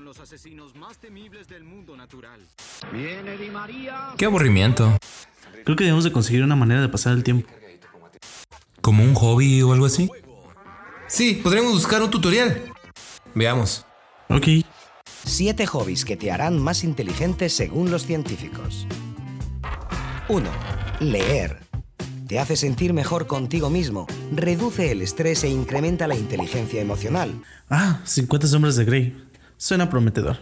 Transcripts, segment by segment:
Los asesinos más temibles del mundo natural. Qué aburrimiento. Creo que debemos de conseguir una manera de pasar el tiempo. ¿Como un hobby o algo así? Sí, podríamos buscar un tutorial. Veamos. Ok. Siete hobbies que te harán más inteligente según los científicos. 1. Leer. Te hace sentir mejor contigo mismo, reduce el estrés e incrementa la inteligencia emocional. Ah, 50 sombras de Grey. Suena prometedor.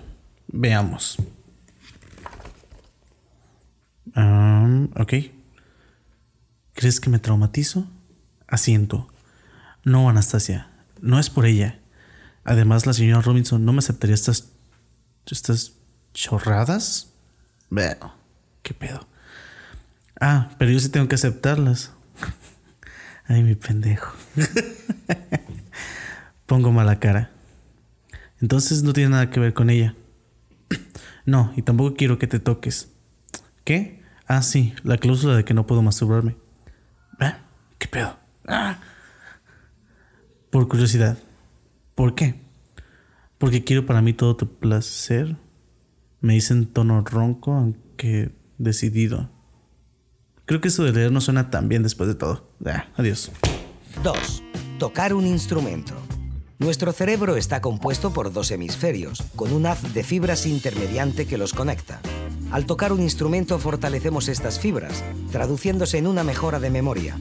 Veamos. Um, ok. ¿Crees que me traumatizo? Asiento. No, Anastasia. No es por ella. Además, la señora Robinson no me aceptaría estas. estas chorradas. Bueno, qué pedo. Ah, pero yo sí tengo que aceptarlas. Ay, mi pendejo. Pongo mala cara. Entonces no tiene nada que ver con ella. No, y tampoco quiero que te toques. ¿Qué? Ah, sí, la cláusula de que no puedo masturbarme. ¿Eh? ¿Qué pedo? Ah. Por curiosidad. ¿Por qué? Porque quiero para mí todo tu placer. Me dice en tono ronco, aunque decidido. Creo que eso de leer no suena tan bien después de todo. Ah, adiós. 2. Tocar un instrumento. Nuestro cerebro está compuesto por dos hemisferios, con un haz de fibras intermediante que los conecta. Al tocar un instrumento fortalecemos estas fibras, traduciéndose en una mejora de memoria.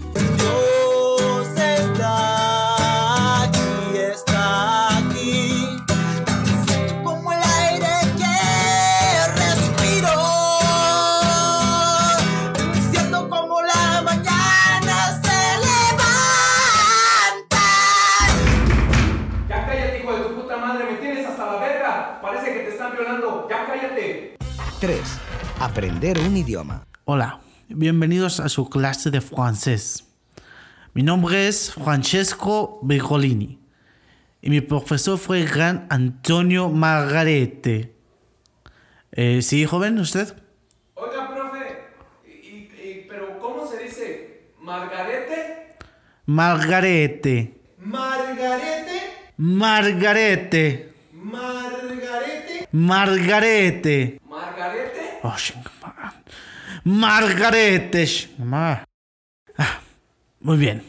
Cállate. 3. Aprender un idioma. Hola, bienvenidos a su clase de francés. Mi nombre es Francesco Bergolini y mi profesor fue el gran Antonio Margarete. Eh, ¿Sí, joven, usted? Oiga, profe, y, y- pero ¿cómo se dice? ¿Margarete? Margarete. Margarete, Margarete. Margarete. Margarete. ¿Margarete? Oh, Margarete. Ah, muy bien.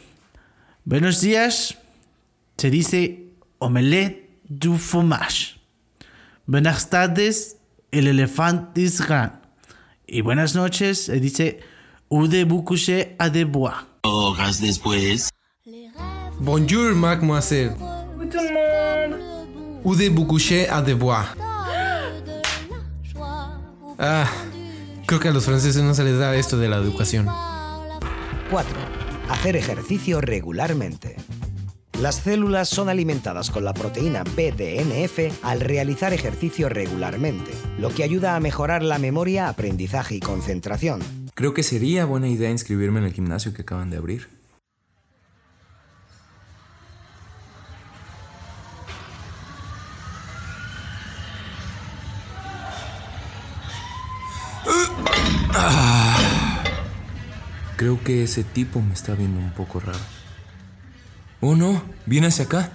Buenos días. Se dice omelette du fromage. Buenas tardes. El elefante es gran. Y buenas noches. Se dice ou de boucouché à des bois. Horas después. Bonjour, mademoiselle. Ude Boucouché à de bois. Ah, creo que a los franceses no se les da esto de la educación. 4. Hacer ejercicio regularmente. Las células son alimentadas con la proteína BDNF al realizar ejercicio regularmente, lo que ayuda a mejorar la memoria, aprendizaje y concentración. Creo que sería buena idea inscribirme en el gimnasio que acaban de abrir. Creo que ese tipo me está viendo un poco raro. Oh no, viene hacia acá.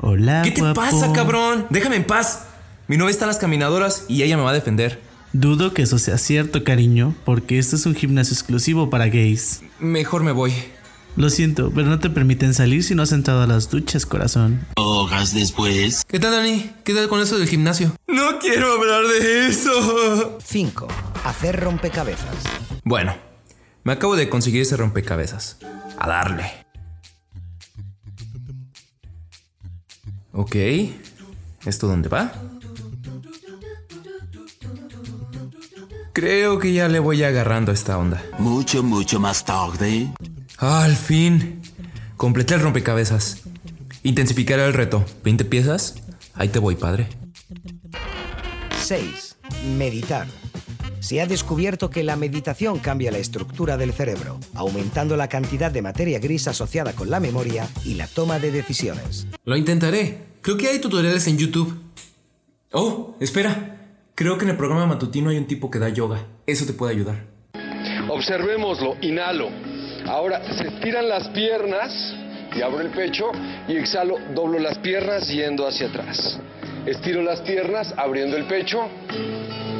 Hola, ¿Qué te guapo. pasa, cabrón? Déjame en paz. Mi novia está en las caminadoras y ella me va a defender. Dudo que eso sea cierto, cariño, porque este es un gimnasio exclusivo para gays. Mejor me voy. Lo siento, pero no te permiten salir si no has entrado a las duchas, corazón. Horas después. ¿Qué tal, Dani? ¿Qué tal con eso del gimnasio? No quiero hablar de eso. 5. Hacer rompecabezas. Bueno, me acabo de conseguir ese rompecabezas. A darle. Ok. ¿Esto dónde va? Creo que ya le voy agarrando a esta onda. Mucho, mucho más tarde. Al fin. Completé el rompecabezas. Intensificar el reto. ¿20 piezas? Ahí te voy, padre. 6. Meditar. Se ha descubierto que la meditación cambia la estructura del cerebro, aumentando la cantidad de materia gris asociada con la memoria y la toma de decisiones. Lo intentaré. Creo que hay tutoriales en YouTube. Oh, espera. Creo que en el programa matutino hay un tipo que da yoga. Eso te puede ayudar. Observémoslo, inhalo. Ahora se estiran las piernas y abro el pecho y exhalo, doblo las piernas yendo hacia atrás. Estiro las piernas, abriendo el pecho.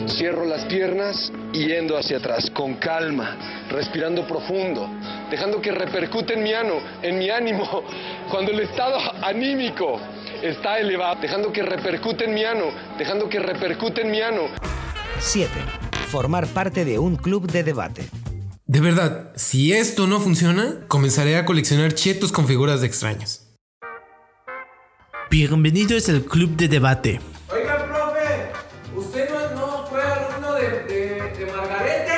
Cierro las piernas yendo hacia atrás, con calma, respirando profundo, dejando que repercute en mi ano, en mi ánimo, cuando el estado anímico está elevado, dejando que repercute en mi ano, dejando que repercute en mi ano. 7. Formar parte de un club de debate. De verdad, si esto no funciona, comenzaré a coleccionar chetos con figuras de extraños. Bienvenidos al club de debate. Oiga, profe, ¿usted no, no fue alumno de, de, de Margarete?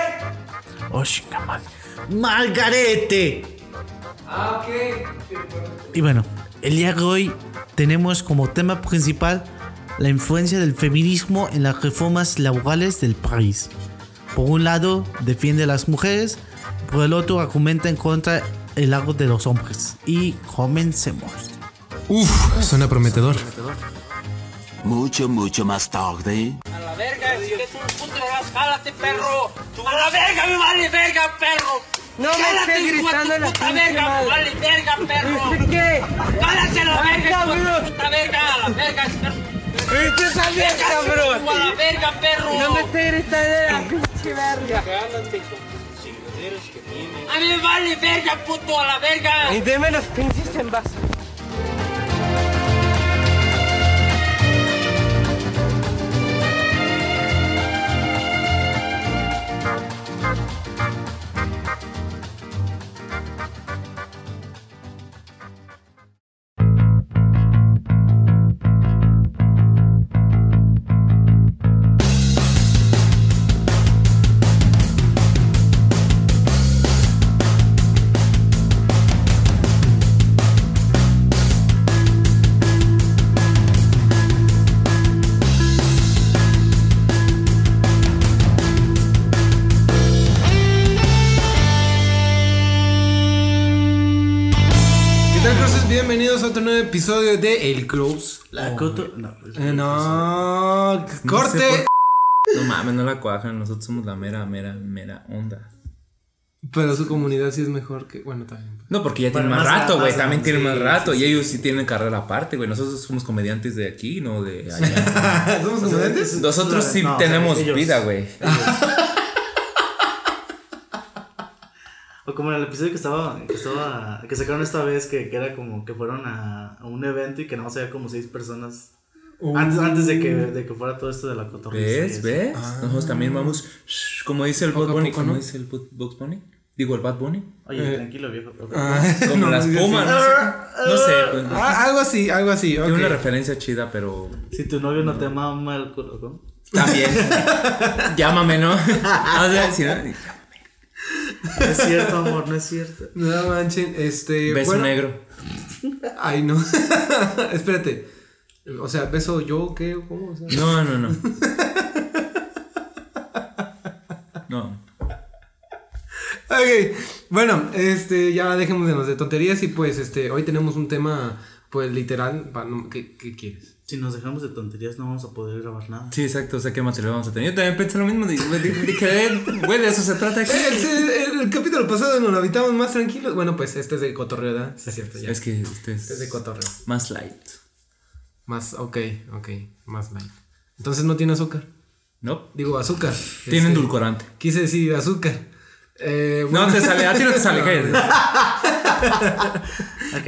Oh, chinga madre. ¡Margarete! Ah, ok. Y bueno, el día de hoy tenemos como tema principal la influencia del feminismo en las reformas laborales del país. Por un lado, defiende a las mujeres, por el otro, argumenta en contra el lado de los hombres. Y comencemos. Uf, suena prometedor. Mucho, mucho más tarde. A la verga, si eres un puto gas, jálate, perro. A la verga, me vale verga, perro. No me estés gritando en la puta pinche verga, madre. me vale verga, perro. ¿Viste qué? Jálate a la verga, puta verga, a la verga. ¿Viste también, cabrón? A la verga, perro. No me estés gritando en la pinche verga. A mí me vale verga, puto, a la verga. Y deme los pinches envases. Episodio de El Cruz. La coto. No, Eh, no, corte. sé No mames, no la cuajan. Nosotros somos la mera, mera, mera onda. Pero su comunidad sí es mejor que. Bueno, también. No, porque ya tienen más más rato, güey. También tienen sí, más rato. sí, y ellos sí tienen carrera aparte, güey. Nosotros somos comediantes de aquí, no de allá. ¿Somos comediantes? Nosotros sí No, tenemos ellos. vida, güey. O como en el episodio que estaba, que estaba, que sacaron esta vez, que, que era como que fueron a, a un evento y que no había como seis personas. Antes, antes de que, de que fuera todo esto de la cotorriza. ¿Ves? ¿Ves? Nosotros también vamos. shh, como dice el Bad Bunny. ¿Cómo ¿no? dice el Bu- Bugs Bunny? Digo, el Bad Bunny. Oye, tranquilo, viejo. Ah, Como no, las pumas. No sé. No sé. pues, Ah, algo así, algo así. Tiene ok. una referencia chida, pero. Si tu novio no te mama el culo, ¿no? También. Llámame, ¿no? O sea, si no- No es cierto, amor, no es cierto. No manchen, este. Beso bueno- negro. Ay, no. Espérate. O sea, beso yo, ¿qué? ¿Cómo? O sea, No, no, no. No. Ok, bueno, este, ya dejémonos de tonterías y pues, este, hoy tenemos un tema, pues, literal, ¿qué, qué quieres? Si nos dejamos de tonterías, no vamos a poder grabar nada. Sí, exacto. O sea, ¿qué material vamos a tener? Yo también pensé lo mismo. Dije, güey, de eso se trata aquí. El, capítulo pasado nos lo habitamos más tranquilos. Bueno, pues, este es de cotorreo, ¿verdad? Sí, es cierto, ya. Es que este es, Es de cotorreo. más light. Más, ok, ok, más light. Entonces no tiene azúcar. ¿No? Digo, azúcar. Tiene Este, endulcorante. Quise decir azúcar. Eh, No te sale, a ti no te sale.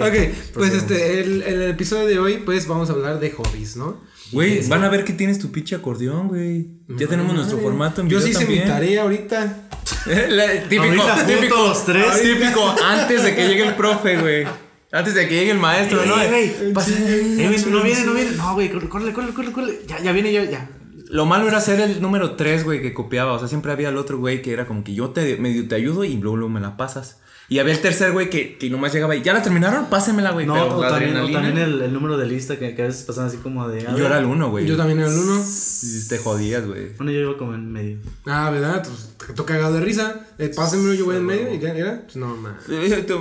Ok, pues este, el, el episodio de hoy, pues vamos a hablar de hobbies, ¿no? Güey, van a ver que tienes tu pinche acordeón, güey. Ya tenemos nuestro formato en Yo video sí hice mi también. tarea ahorita. La- típico, Ahorita típico, juntos, tres. típico, antes de que llegue el profe, güey. Antes de que llegue el maestro, ¿no? Ey, güey, pasa- ey, güey, no viene, no viene. No, güey, córrele, córrele, córrele, córrele. Ya, ya viene yo, ya. Lo malo era ser el número 3, güey, que copiaba. O sea, siempre había el otro güey que era como que yo te medio te ayudo y luego, luego me la pasas. Y había el tercer güey que, que nomás llegaba y ya la terminaron, pásenmela, güey. No, pero o la también, o adrenalina. también el, el número de lista que, que a veces pasan así como de. Yo era el uno, güey. Yo también era el uno. Y Te jodías, güey. Bueno, yo iba como en medio. Ah, ¿verdad? Pues te toca cagado de risa. Eh, pásenmelo, yo voy en medio. ¿Y qué era? Pues no, man.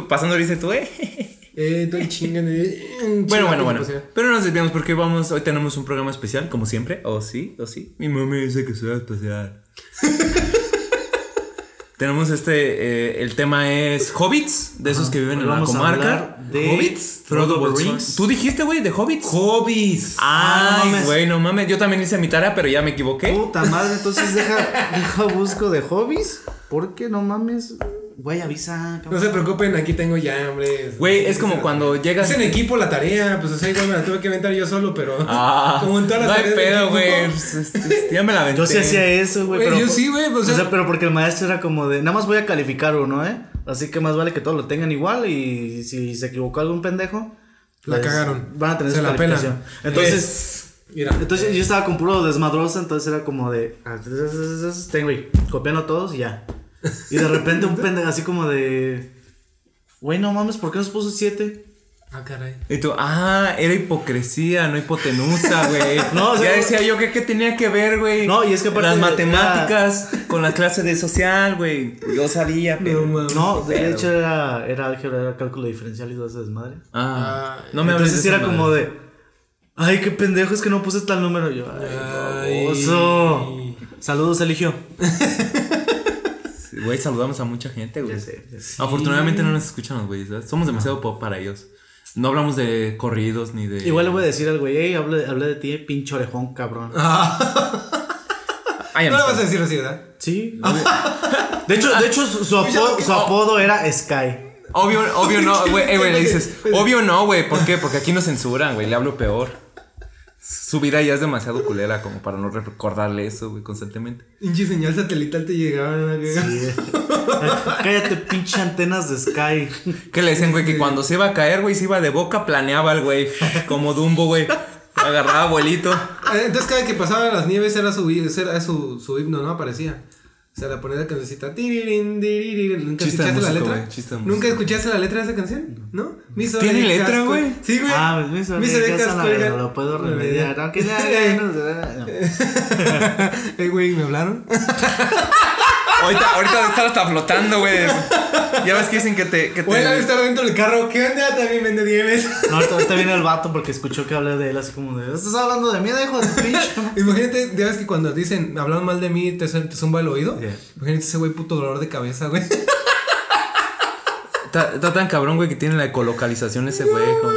Pasando dice tú, eh. Eh, estoy chingando. eh, Bueno, bueno, chingando, bueno. Pero nos desviamos porque vamos, hoy tenemos un programa especial, como siempre. O sí, o sí. Mi mami dice que a especial. Tenemos este, eh, el tema es hobbits, de esos que viven Hoy en la vamos a comarca. hablar de hobbits, Frodo Bolsón. Rings. ¿Tú dijiste, güey, de hobbits? Hobbies. Ah, Ay, mames. güey, no mames. Yo también hice mi tarea, pero ya me equivoqué. Puta madre, entonces deja, deja busco de hobbies. Porque no mames. Güey, avisa. No se preocupen, aquí tengo ya, hombre. Güey, es como cuando llegas. Es en equipo la tarea, pues o sea, igual me la tuve que inventar yo solo, pero. Ah, como en todas las no hay pedo, güey. Pues, ya me la aventé. Yo sí hacía eso, güey. Yo sí, güey, pues, o o sea, pero porque el maestro era como de, nada más voy a calificar uno, ¿eh? Así que más vale que todos lo tengan igual y si se equivocó algún pendejo, La pues, cagaron. Van a tener Se su la calificación. Entonces, Es- Mira. entonces yo estaba con puro desmadrosa, entonces era como de, ah, ten, güey, copiando todos y ya. Y de repente un pendejo así como de, güey, no mames, ¿por qué nos puso siete? Ah, caray. Y tú, ah, era hipocresía, no hipotenusa, güey. No, o sea, ya decía yo que qué tenía que ver, güey. No, y es que Las era- matemáticas con la clase de social, güey. Yo sabía, pero. No, de Pero- hecho era, era álgebra, era cálculo diferencial y todo ese desmadre. Ah, no me Entonces de era como de, ay, qué pendejo, es que no puse tal número. Yo, ay, Ay. Saludos, Eligio. Güey, saludamos a mucha gente, güey. Afortunadamente no nos escuchan los güeyes. Somos demasiado pop para ellos. No hablamos de corridos ni de. Igual le voy a decir al güey, hey, hablé, hablé de ti, pinche orejón, cabrón. Ay, No le vas a decir así, ¿verdad? Sí. De hecho, de hecho su, su apodo, su apodo era Sky. Obvio, obvio no, güey, eh, güey, le dices, obvio no, güey, ¿por qué? Porque aquí nos censuran, güey, le hablo peor. Su vida ya es demasiado culera como para no recordarle eso, güey, constantemente. Pinche señal satelital te llegaba. Cállate, pinche antenas de Sky. ¿Qué le decían, güey? Que cuando se iba a caer, güey, se iba de boca, planeaba el güey, como Dumbo, güey. Agarraba abuelito. Eh, Entonces cada que pasaban las nieves era su, era su, su himno, ¿no? Aparecía. O sea, la ponía la cancioncita. ¿Nunca de escuchaste la letra? de ¿Nunca escuchaste la letra de esa canción? ¿No? Mis ¿Tiene letra, güey? Sí, güey. Ah, orejas orejas son colgan- no lo puedo remediar. Aunque ya, no, no. Eh, güey, ¿me hablaron? Ahorita, ahorita debe estar hasta flotando, güey. Ya ves que dicen que te. Que te... Bueno, estar dentro del carro. ¿Qué onda? También vende nieves. No, ahorita, ahorita viene el vato porque escuchó que hablé de él así como de, ¿estás hablando de mí, hijo de tu pinche? Imagínate, ya ves que cuando dicen, hablan mal de mí, te, te zumba el oído. Yeah. Imagínate ese güey puto dolor de cabeza, güey. Está, está tan cabrón, güey, que tiene la ecolocalización ese güey. como-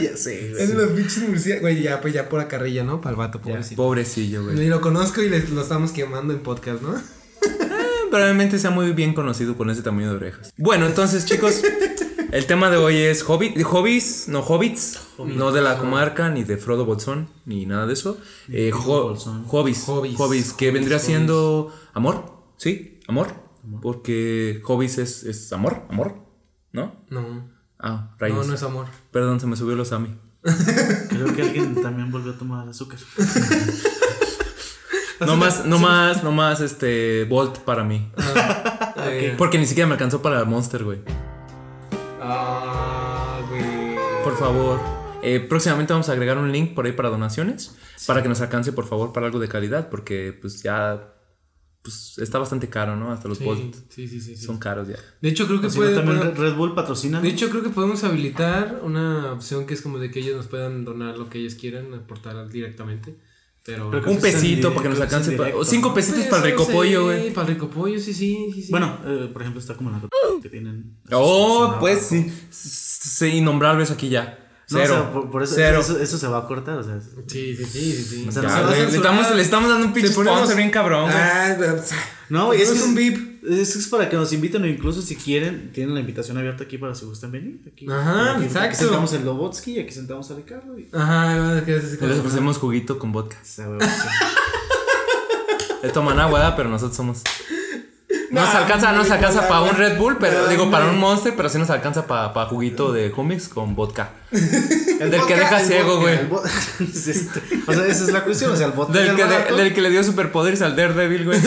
ya sé, Es de los pinches murciélagos. Güey, ya, pues ya pura carrilla, ¿no? Para el vato, pobrecito. Pobrecillo, güey. Ni lo conozco y le- lo estamos quemando en podcast, ¿no? Probablemente sea muy bien conocido con ese tamaño de orejas. Bueno, entonces, chicos, el tema de hoy es hobby, hobbies, no hobbits, no de la comarca, ni de Frodo Bolsón, ni nada de eso. Eh, ho- Bolsón. hobbies, Hobbies. hobbies, que vendría hobbies. siendo amor, ¿sí? Amor. Porque hobbies es, es amor, amor, ¿no? No. Ah, rayos. No, no es amor. Perdón, se me subió los ami. Creo que alguien también volvió a tomar azúcar. No más, no más, no más, este, Volt para mí. Porque ni siquiera me alcanzó para Monster, güey. Ah, güey. Por favor. Eh, próximamente vamos a agregar un link por ahí para donaciones. Para que nos alcance, por favor, para algo de calidad. Porque pues ya. Pues está bastante caro, ¿no? Hasta los Sí, Volt sí, sí, sí, sí. son caros ya. De hecho, creo que no, puede. también puede- Red Bull patrocina. de hecho, creo que podemos habilitar una opción que es como de que ellos nos puedan donar lo que ellos quieran, aportar directamente. Pero. Un es pesito para que nos es alcance. pa- directo, o cinco ¿no? pesitos para el no rico sé, pollo, güey. Para el rico pollo, sí, sí, sí, sí. Bueno, eh, por ejemplo, está como la que tienen. Oh, pues sí. Sí, innombrables aquí ya. No, Cero. o sea, por, por eso, Cero. eso, eso se va a cortar, o sea. Sí, sí, sí, sí. sí. O sea, Ya, no se le, estamos, le estamos dando un pinche sponsor bien cabrón. Ah, No, güey, es, No que es un VIP. Es, es para que nos inviten o incluso si quieren, tienen la invitación abierta aquí para si gustan venir. Aquí, Ajá, aquí, exacto. Aquí sentamos el Lobotsky y aquí sentamos a Ricardo. Y... Ajá, que es Les ofrecemos juguito con vodka. Toman agua, pero nosotros somos. No nos Nah, alcanza, no nos güey, alcanza para un Red Bull, pero Nah, digo para un Monster, pero sí nos alcanza para juguito de Humix con vodka. el Del que deja ciego, güey. o sea, esa es la cuestión. O sea, el vodka Del que, de- del que le dio superpoderes al Daredevil, güey.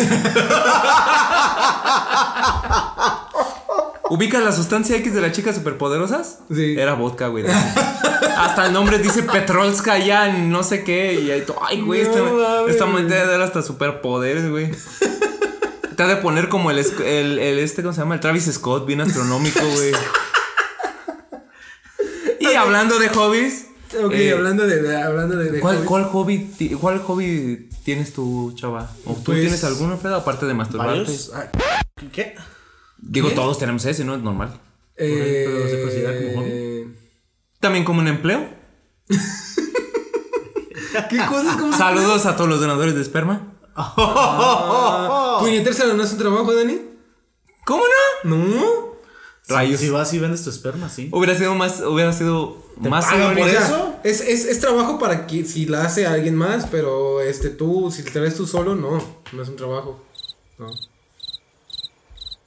¿Ubicas la sustancia X de las chicas superpoderosas? Sí. Era vodka, güey. Hasta el nombre dice Petrolska ya, no sé qué. Y ahí, ay, güey, No esta, esta debe dar hasta superpoderes, güey. Te ha de poner como el, el, el este, ¿cómo se llama? El Travis Scott, bien astronómico, güey. y hablando de hobbies. Ok, eh, hablando de, de- hablando de, de ¿Cuál, hobbies. cuál hobby, ti- ¿Cuál hobby tienes tú, chava? ¿O tú Pues, tienes alguno, Fred, aparte de masturbarte? Ah, ¿Qué? Digo, ¿Qué? todos tenemos ese, ¿no? Es normal. Eh, pero se considera como hobby. También como un empleo. ¿Qué cosas como Saludos a todos los donadores de esperma. ¿Puñetárselo no es un trabajo, Dani? ¿Cómo no? No. Rayos. Si vas y vendes tu esperma, sí. Hubiera sido más, hubiera sido más pagan por eso? Es, es, es trabajo para que si la hace alguien más, pero este tú, si te traes tú solo, no. No es un trabajo. No.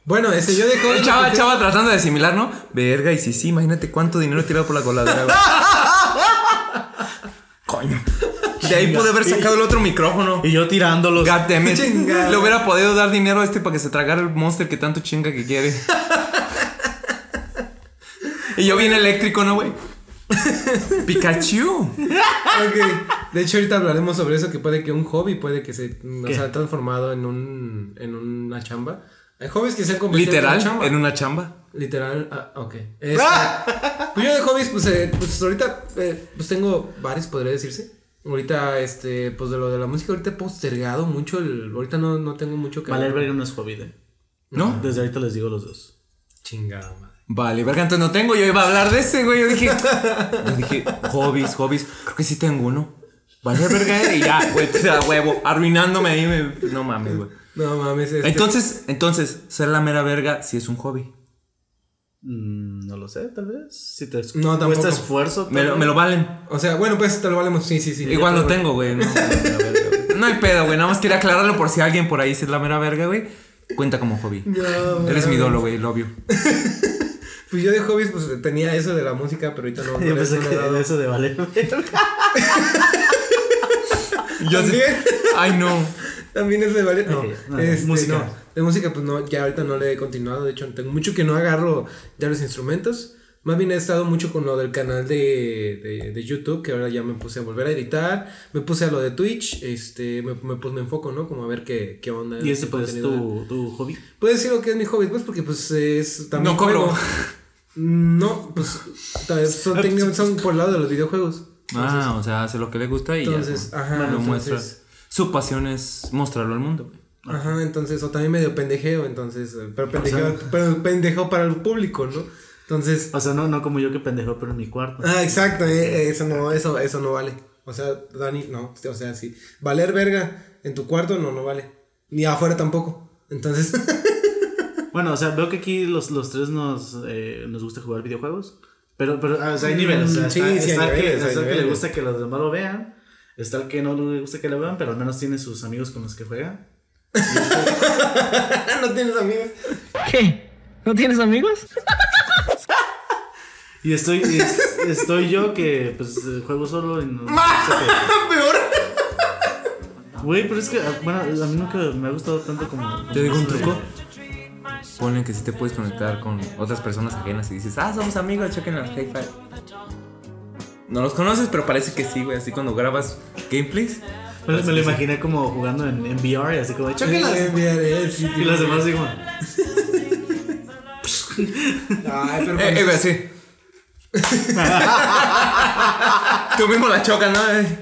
Bueno, este yo dejo. El chava, chava tratando de asimilar, ¿no? Verga, y sí, sí, imagínate cuánto dinero he tirado por la coladera. Coño. De ahí pude haber sacado el otro micrófono. Y yo tirándolos. God damn it. Chingada. Le hubiera podido dar dinero a este para que se tragara el monster que tanto chinga que quiere. y yo bien eléctrico, ¿no, güey? Pikachu. Ok. De hecho, ahorita hablaremos sobre eso, que puede que un hobby puede que se o ¿Qué? sea, transformado en un en una chamba. Hay hobbies que se han convertido Literal, en una chamba. en una chamba. Literal, ah, ok. Este, pues yo de hobbies, pues, eh, pues ahorita eh, pues tengo varios, podría decirse. Ahorita, este, pues de lo de la música, ahorita he postergado mucho el. Ahorita no, no tengo mucho que Valer verga no es hobby de. ¿No? Desde ahorita les digo los dos. Chingada madre. Vale, verga, entonces no tengo. Yo iba a hablar de ese, güey. Yo dije, yo dije, hobbies, hobbies. Creo que sí tengo uno. Vale, verga, y ya, güey, sea, huevo, arruinándome ahí. me- No mames, güey. No mames, este, Entonces, entonces, ser la mera verga sí es un hobby. Mm, no lo sé, tal vez. Si te No, tampoco. cuesta esfuerzo. Me lo, me lo valen. O sea, bueno, pues te lo valemos. Sí, sí, sí. Igual lo te tengo, güey. No, hay pedo, güey. Nada más quería aclararlo por si alguien por ahí sí es la mera verga, güey. Cuenta como hobby. No, Eres mi dolo, güey, lo obvio. Pues yo de hobbies, pues tenía eso de la música, pero ahorita no. Yo pensé que he dado. eso de valer verga. Yo También. Ay, no. También es de valer. No, Ok, no, este, música. no. De música, pues no, ya ahorita no le he continuado. De hecho, tengo mucho que no agarro ya los instrumentos. Más bien he estado mucho con lo del canal de, de, de YouTube, que ahora ya me puse a volver a editar. Me puse a lo de Twitch, este, me, me, pues me enfoco, ¿no? Como a ver qué, qué onda. ¿Y ese pues es tu, tu hobby? Puedes decir lo que es mi hobby, pues, porque pues es también No cobro. juego. No, pues son, son por el lado de los videojuegos. Ah, o sea, hace lo que le gusta y Entonces, ya. ajá, lo entonces- muestra. Su pasión es mostrarlo al mundo, güey. Ajá, entonces, o también medio pendejeo, entonces, eh, pero pendejeo, pero pendejo para el público, ¿no? Entonces, O sea, no, no como yo que pendejo, pero en mi cuarto. ah, exacto, eh, eh, eso no, eso, eso no vale. O sea, Dani, no, o sea, sí. Valer verga en tu cuarto no, no vale. Ni afuera tampoco. Entonces, Bueno, o sea, veo que aquí los, los tres nos, eh, nos gusta jugar videojuegos. Pero, pero ah, o sea, hay niveles. O sea, sí, está, sí, hay está que, niveles, está hay el que le niveles. gusta que los demás lo vean. Está el que no le gusta que lo vean, pero al menos tiene sus amigos con los que juega. no tienes amigos. ¿Qué? ¿No tienes amigos? Y estoy, y es- estoy yo que pues juego solo y no. Peor. Güey, pero es que, bueno, a mí nunca me ha gustado tanto como. ¿Te digo un truco? Ponen que sí te puedes conectar con otras personas ajenas y dices, ah, somos amigos, chequen la High Five. No los conoces, pero parece que sí, güey. Así cuando grabas gameplays. Me, me lo imaginé como jugando en, en VR, así como, eh, sí, Y los demás, así como. Ay, pero Eh, eh, güey, así. Tú mismo la chocas, ¿no? Eh.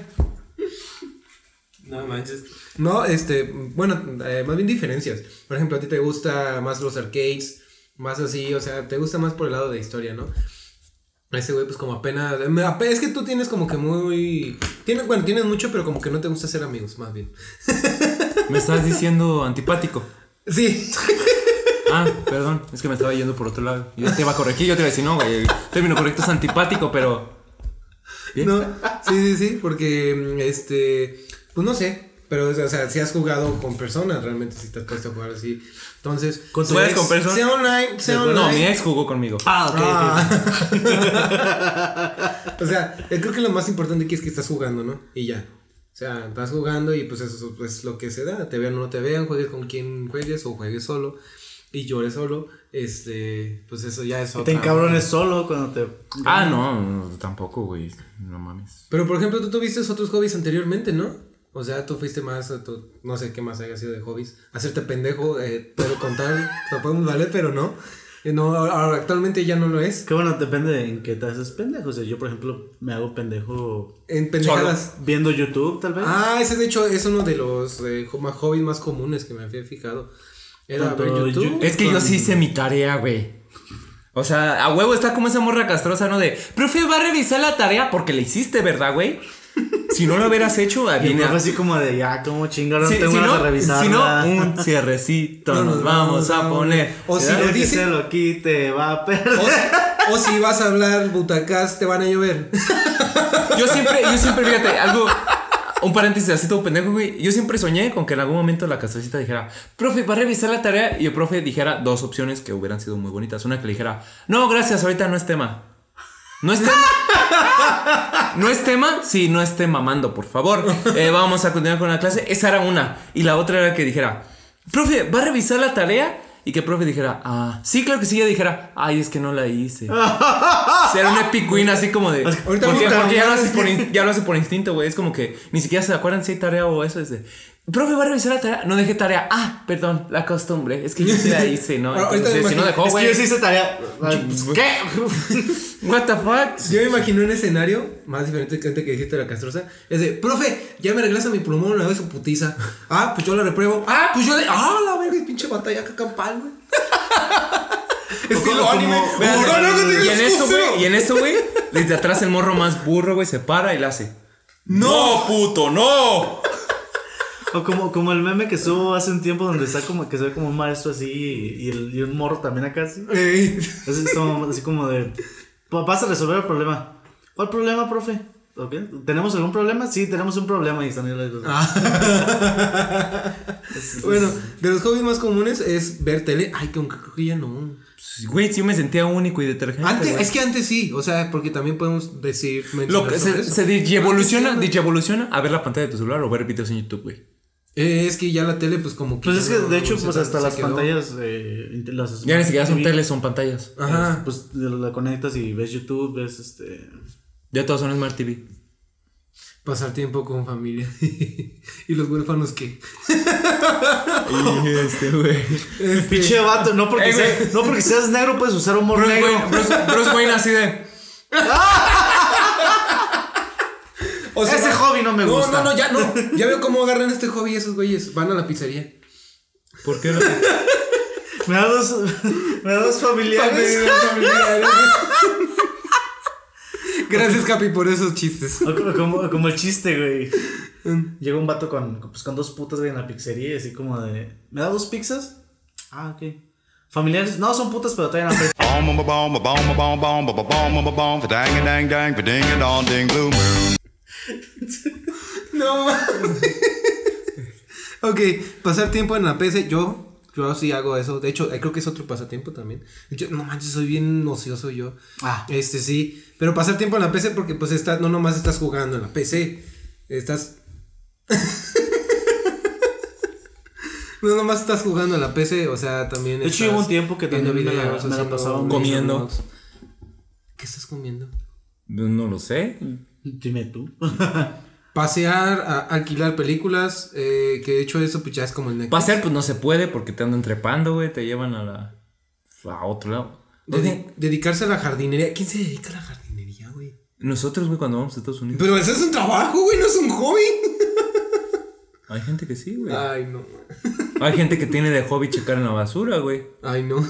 No manches. No, este, bueno, eh, más bien diferencias. Por ejemplo, a ti te gusta más los arcades, más así, o sea, te gusta más por el lado de historia, ¿no? Ese güey, pues como apenas. Es que tú tienes como que muy. Tienes, bueno, tienes mucho, pero como que no te gusta ser amigos, más bien. Me estás diciendo antipático. Sí. Ah, perdón, es que me estaba yendo por otro lado. Yo te iba a corregir, yo te iba a decir, no, güey. El término correcto es antipático, pero. Bien. No, sí, sí, sí, porque mm, este, pues no sé, pero o sea, si has jugado con personas, realmente si te has puesto a jugar así. Entonces, ¿Con tu con personas? sea online, sea online. No, mi ex jugó conmigo. Ah, ok. ok. Ah. o sea, yo creo que lo más importante aquí es que estás jugando, ¿no? Y ya. O sea, estás jugando y pues eso es lo que se da. Te vean o no te vean, juegues con quien juegues o juegues solo y llores solo. Este, pues eso ya es Te otra. encabrones solo cuando te. Ah, no, no, tampoco, güey. No mames. Pero por ejemplo, tú tuviste otros hobbies anteriormente, ¿no? O sea, tú fuiste más, a tu- no sé qué más haya sido de hobbies. Hacerte pendejo, eh, pero contar, lo podemos valer, pero no. No, ahora, actualmente ya no lo es. Que bueno, depende de en qué te haces pendejo. O sea, yo, por ejemplo, me hago pendejo En pendejadas. viendo YouTube, tal vez. Ah, ese de hecho es uno de los eh, hobbies más comunes que me había fijado. Era ver YouTube. Es que yo sí hice mi tarea, güey. O sea, a huevo está como esa morra castrosa, ¿no? De, profe, va a revisar la tarea porque le hiciste, ¿verdad, güey? Si no lo hubieras hecho, viene así como de, ya, ¿cómo chingaron? Si, tengo si no, revisar. si no, un cierrecito No nos, vamos a poner. O si lo dice- se lo quite, va a perder. O, o si vas a hablar butacas, te van a llover. Yo siempre, yo siempre, fíjate, algo. Un paréntesis así todo pendejo, güey. Yo siempre soñé con que en algún momento la castrocita dijera, profe, va a revisar la tarea. Y el profe dijera dos opciones que hubieran sido muy bonitas. Una que le dijera, no, gracias, ahorita no es tema. No es tema. ¿No es tema? Sí, no esté mamando, por favor. Eh, vamos a continuar con la clase. Esa era una. Y la otra era que dijera, profe, ¿va a revisar la tarea? Y que el profe dijera, ah, sí, claro que sí. Ella dijera, ay, es que no la hice. Será un epic win así como de. Ahorita porque, ya, lo haces por, in- ya lo hace por instinto, güey. Es como que ni siquiera se acuerdan si hay tarea o eso. Es de. Profe, ¿va a revisar la tarea? No dejé tarea. Ah, perdón, la costumbre. Es que yo sí la hice, ¿no? Ahorita Entonces, me si no dejó, Es que güey. yo sí hice tarea. Ay, ¿Qué? ¿What the fuck? Yo me imagino un escenario más diferente que antes que dijiste la castrosa. Es de, profe, ya me regresa mi plumón una vez su putiza. Ah, pues yo la repruebo. Ah, pues yo le. Ah, la verga, pinche batalla acá campal, güey. Estilo como- anime. Y en eso, güey, y en eso, güey, desde atrás el morro más burro, güey, se para y le hace. ¡No, puto, no! O como, como el meme que subo hace un tiempo donde está como que se ve como un maestro así y, y el- y un morro también acá así. Como- así como de. "Pa- Vas a resolver el problema. ¿Cuál problema, profe? ¿Ok? ¿Tenemos algún problema? Sí, tenemos un problema y están ahí los dos. Bueno, de los hobbies más comunes es ver tele. Ay, que aunque creo que ya no. Güey, sí me sentía único y detergente. Antes, güey. es que antes sí, o sea, porque también podemos decir. Lo que se, se digievoluciona a ver la pantalla de tu celular o ver videos en YouTube, güey. Eh, es que ya la tele, pues como que. Pues es que no- de hecho, pues hasta las quedó. pantallas. Eh, las Ya ni siquiera son TV, teles, son pantallas. Ajá. Pues la conectas y ves YouTube, ves este. Ya todos son Smart TV. Pasar tiempo con familia. y los huérfanos que. Y este, güey. Pinche vato, no porque, Eh, sea- no porque seas negro puedes usar humor Bruce negro. Wayne, Bruce, Bruce Wayne así de. O Ese va- hobby no me no, gusta. No, no, ya no. Ya veo cómo agarran este hobby esos güeyes. Van a la pizzería. ¿Por qué no? Me da dos, me da dos familiares. Gracias, Capi, por esos chistes. O como, como, como el chiste, güey. Llega un vato con, pues, con dos putas, güey, en la pizzería y así como de. ¿Me da dos pizzas? Ah, ok. Familiares, no, son putas, pero traen hambre. No mames. ok, pasar tiempo en la PC. Yo, yo sí hago eso. De hecho, eh, creo que es otro pasatiempo también. Yo, no manches, soy bien ocioso yo. Ah. Este sí. Pero pasar tiempo en la PC porque pues está, no nomás estás jugando en la PC. Estás. no nomás estás jugando en la PC, o sea, también. De hecho, hubo un tiempo que también me la- videos, me la pasaba comiendo. ¿Qué estás comiendo? No lo sé. Dime tú. Pasear, a- alquilar películas, eh, que de hecho eso pues ya es como el Netflix. Pasear, pues no se puede porque te andan trepando, güey. Te llevan a la. a otro lado. Dedi- dedicarse a la jardinería. ¿Quién se dedica a la jardinería, güey? Nosotros, güey, cuando vamos a Estados Unidos. Pero eso es un trabajo, güey, no es un hobby. Hay gente que sí, güey. Ay, no. Hay gente que tiene de hobby checar en la basura, güey. Ay, no.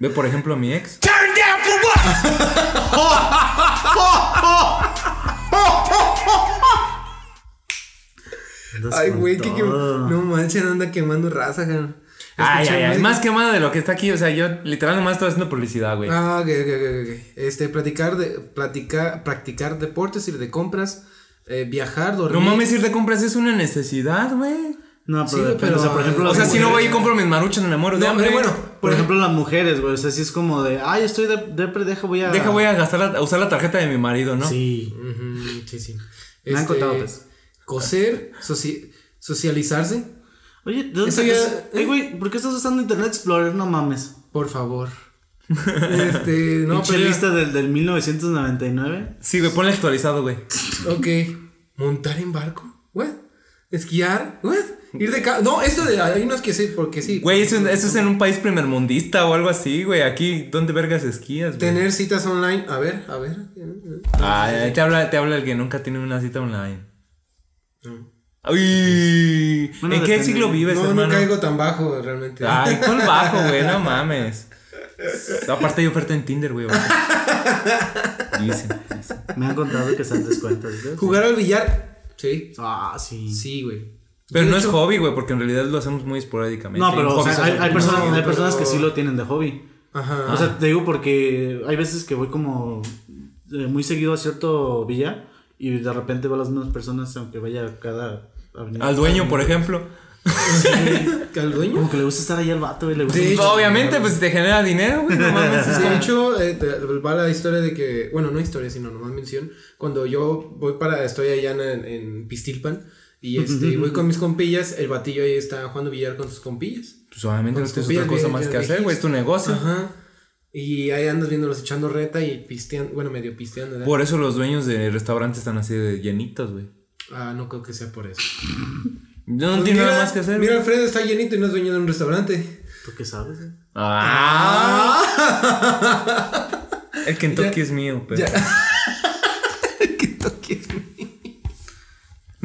Ve, por ejemplo, a mi ex. Ay, güey, que, que- todo. no manches, anda quemando raza, güey. Ay, ay, ay. Más quemada de lo que está aquí. O sea, yo literal nomás estoy haciendo publicidad, güey. Ah, ok, ok, ok, ok. Este, platicar de, platicar, practicar deportes, ir de compras, eh, viajar, dormir. No mames, ir de compras es una necesidad, güey. No, pero, Sí, depende, pero, o sea, por ejemplo, O sea, si no voy y compro mis maruchas, me muero de No, hambre. pero bueno, Por ejemplo, las mujeres, güey. O sea, si es como de, ay, estoy de, depre, deja, voy a. Deja, voy a gastar la- a usar la tarjeta de mi marido, ¿no? Sí. Ujú, sí, sí. Me han Este, contado, pues. Coser, soci- socializarse, Oye, ¿de dónde ya- Ey, güey, ¿por qué estás usando Internet Explorer? No mames. por favor. este, no, pero. ya- lista del, del 1999. Sí, güey, ponle actualizado, güey. Ok. ¿Montar en barco? ¿What? ¿Esquiar? ¿What? Ir de ca No, esto de. Hay unos que sí, porque sí. Güey, eso, eso es en un país primermundista o algo así, güey. Aquí, ¿dónde vergas esquías, güey? Tener citas online. A ver, a ver. Ay, te habla, te habla el que nunca tiene una cita online. Uy, Bueno, ¿En qué depende. siglo vives, No, no hermano? caigo tan bajo realmente. Ay, ¿cuál bajo, güey? No mames. Aparte hay oferta en Tinder, güey. Dicen, dicen. Me han contado que están descuentos. ¿sí? Jugar al billar. Sí. Ah, sí. Sí, güey. Pero no es hobby, güey, porque en realidad lo hacemos muy esporádicamente. No, pero o Hobbies sea, hay, son- hay personas, No, hay personas pero- que sí lo tienen de hobby. Ajá. O sea, te digo porque hay veces que voy como eh, muy seguido a cierto villa y de repente veo a las mismas personas aunque vaya cada avenida. Al dueño, por ejemplo. ¿Al dueño? Como que le gusta estar ahí al vato, güey. Le gusta Sí, mucho- Obviamente, pues te genera dinero, güey. No mames. es De hecho, eh, te- va la historia de que, bueno, no historia, sino nomás mención, cuando yo voy para, estoy allá en, en Pistilpan y este, voy con mis compillas, el batillo ahí está jugando billar con sus compillas. Pues obviamente no tienes otra cosa más que hacer, güey. Es tu negocio. Ajá. Y ahí andas viéndolos echando reta y pisteando, bueno, medio pisteando. ¿verdad? Por eso los dueños de restaurantes están así de llenitos, güey. Ah, no creo que sea por eso. No, Pues tiene mira, nada más que hacer. Mira, güey. Alfredo está llenito y no es dueño de un restaurante. ¿Tú qué sabes? güey? Ah. El Kentucky es mío, pero.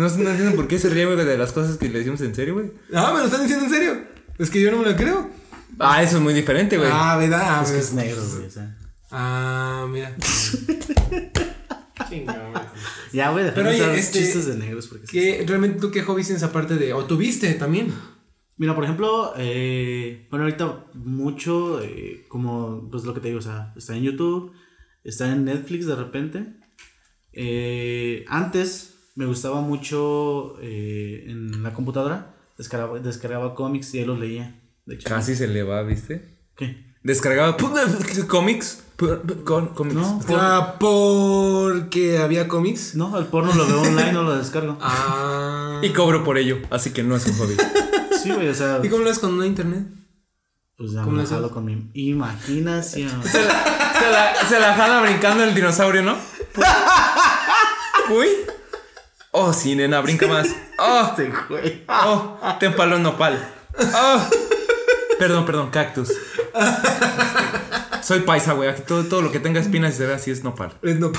No, no entiendo por qué se ríe, güey, de las cosas que le decimos en serio, güey. Ah, me lo están diciendo en serio. Es que yo no me lo creo. Ah, eso es muy diferente, güey. Ah, ¿verdad? Ah, Es que es negro, güey. o sea. Ah, mira. Ya, güey, Pero oye, de este- chistes de negros. Porque sí. ¿Qué, realmente tú qué hobbies tienes aparte de. O tuviste también? Mira, por ejemplo, eh, bueno, ahorita mucho, eh, como pues lo que te digo, o sea, está en YouTube, está en Netflix de repente. Eh, antes me gustaba mucho eh, en la computadora, descargaba, descargaba cómics y ahí los leía. De hecho, Casi se le va, ¿viste? ¿Qué? Descargaba cómics. Con, cómics. No, por- Ah, porque había cómics. no, el porno lo veo online, no lo descargo. Ah. Y cobro por ello, así que no es un hobby. Sí, güey, o sea, ¿Y cómo lo haces con una internet? pues ya cómo me lo jalo con mi imaginación. Se la, se la, se la jala brincando el dinosaurio, ¿no? Uy. Oh, sí, nena, brinca más. Oh, Este güey. oh, te empaló un nopal. Oh. Perdón, perdón, cactus. Soy paisa, güey. Aquí todo, todo lo que tenga espinas y se ve así es nopal. Es no.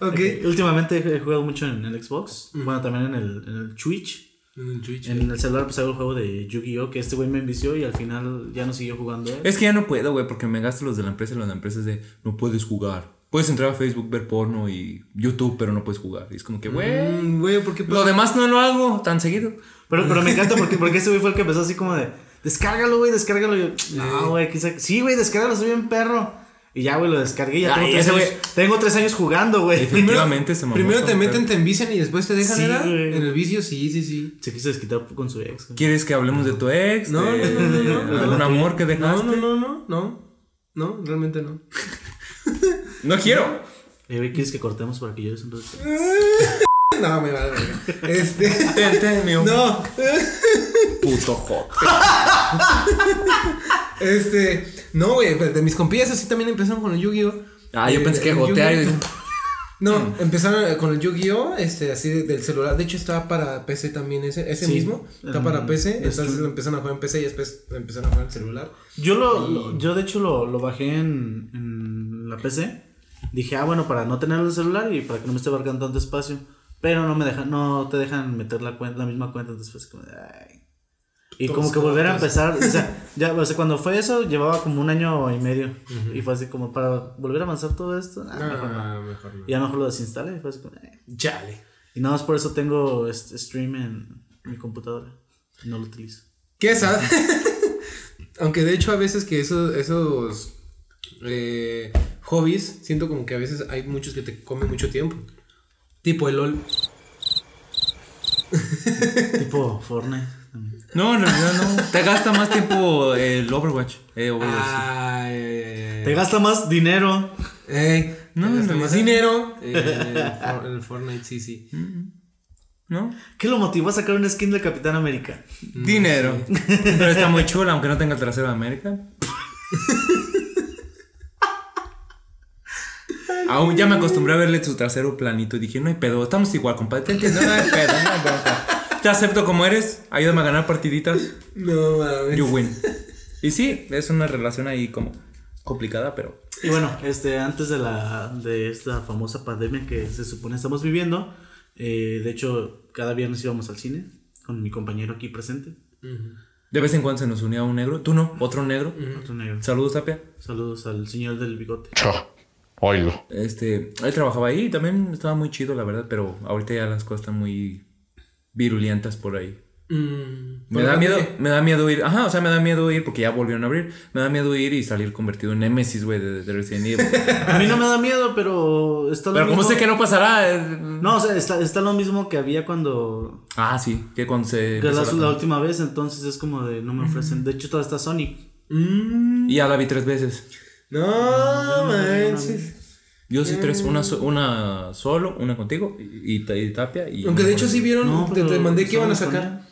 ok. Últimamente he jugado mucho en el Xbox, bueno, también en el, en el Twitch. En el Twitch. En el celular pues hago el juego de Yu-Gi-Oh! que este güey me envició y al final ya no siguió jugando él. Es que ya no puedo, güey, porque me gasto los de la empresa y los de la empresa es de no puedes jugar. Puedes entrar a Facebook, ver porno y YouTube, pero no puedes jugar. Y es como que, güey. Mm, Güey, ¿por qué? Lo demás no lo hago tan seguido. Pero, pero me encanta porque, porque este güey fue el que empezó así como de, descárgalo, güey, descárgalo. Y yo, no, güey, quizá, sí, güey, descárgalo, soy bien perro. Y ya, güey, lo descargué y ya Ah, tengo, tres ese años, güey- tengo tres años jugando, güey. Efectivamente se mamó. Primero te meten, te envician y después te dejan, Sí, güey. En el vicio, sí, sí, sí. Se quiso desquitar con su ex. güey. ¿Quieres que hablemos de tu ex? No, de, no, no, no, no, no. algún amor que No, dejaste? no, no, no, no. No, realmente no. No quiero. Eh, ¿quieres que cortemos para que llores un rato? No, me vale. Este. Ten, ten, mi No. puto hot. Este. No, güey. De mis compillas así también empezaron con el Yu-Gi-Oh! Ah, yo Eh, pensé que y- No, empezaron eh, con el Yu-Gi-Oh! Este, así de- del celular. De hecho, estaba para PC también ese. Ese Sí. mismo. Está Mm, para PC. es Entonces lo empezaron a jugar en PC y después lo empezaron a jugar en celular. Yo lo, lo- yo de hecho lo, lo bajé en, en la PC. Dije, ah, bueno, para no tenerlo en el celular y para que no me esté abarcando tanto espacio. Pero no me dejan, no te dejan meter la cuenta, la misma cuenta, entonces fue como ay. Y como que volver a empezar, o sea, ya, o sea, cuando fue eso, llevaba como un año y medio. Y fue así como para volver a avanzar todo esto. ah, mejor no. Mejor no. Y a lo mejor lo desinstalé y fue así como, "Eh". Chale. Y nada más por eso tengo este stream en mi computadora. No lo utilizo. ¿Qué es? Aunque de hecho a veces que esos, esos eh, hobbies, siento como que a veces hay muchos que te comen mucho tiempo. Tipo el LOL. tipo Fortnite. también. No, en realidad no. Te gasta más tiempo el Overwatch. Eh, Overwatch. Te gasta más dinero. Ey, No, no, en más dinero. Eh, el, For- el Fortnite, sí, sí. ¿No? ¿Qué lo motivó a sacar una skin de Capitán América? Dinero. Pero está muy chula, aunque no tenga el trasero de América. Aún ya me acostumbré a verle su trasero planito y dije, no hay pedo, estamos igual, compadre. Te entiendo, no hay pedo, no hay bronca. Te acepto como eres, ayúdame a ganar partiditas. No mames. You win. Y sí, es una relación ahí como complicada, pero. Y bueno, este, antes de la de esta famosa pandemia que se supone estamos viviendo, Eh, de hecho, cada viernes íbamos al cine con mi compañero aquí presente. De vez en cuando se nos unía un negro. Tú no, otro negro. Otro negro. Saludos, Tapia. Saludos al señor del bigote. Oigo. Este, él trabajaba ahí y también estaba muy chido, la verdad, pero ahorita ya las cosas están muy virulentas por ahí. Mm, Me da miedo, me da miedo ir, ajá, o sea, me da miedo ir porque ya volvieron a abrir. Me da miedo ir y salir convertido en Nemesis, güey, de, de Resident Evil. A mí no me da miedo, pero está lo Pero como mismo- sé que no pasará. eh, No, o sea, está, está lo mismo que había cuando. Ah, sí, que cuando se. que la, empezó la la- última vez, entonces es como de no me ofrecen. De hecho, todavía está Sonic. Y ya la vi tres veces. No manches. Yo sí tres, una, so- una solo, una contigo y, y, y Tapia. Y Aunque de hecho sí vieron, No, te, te mandé que iban a estábamos sacar.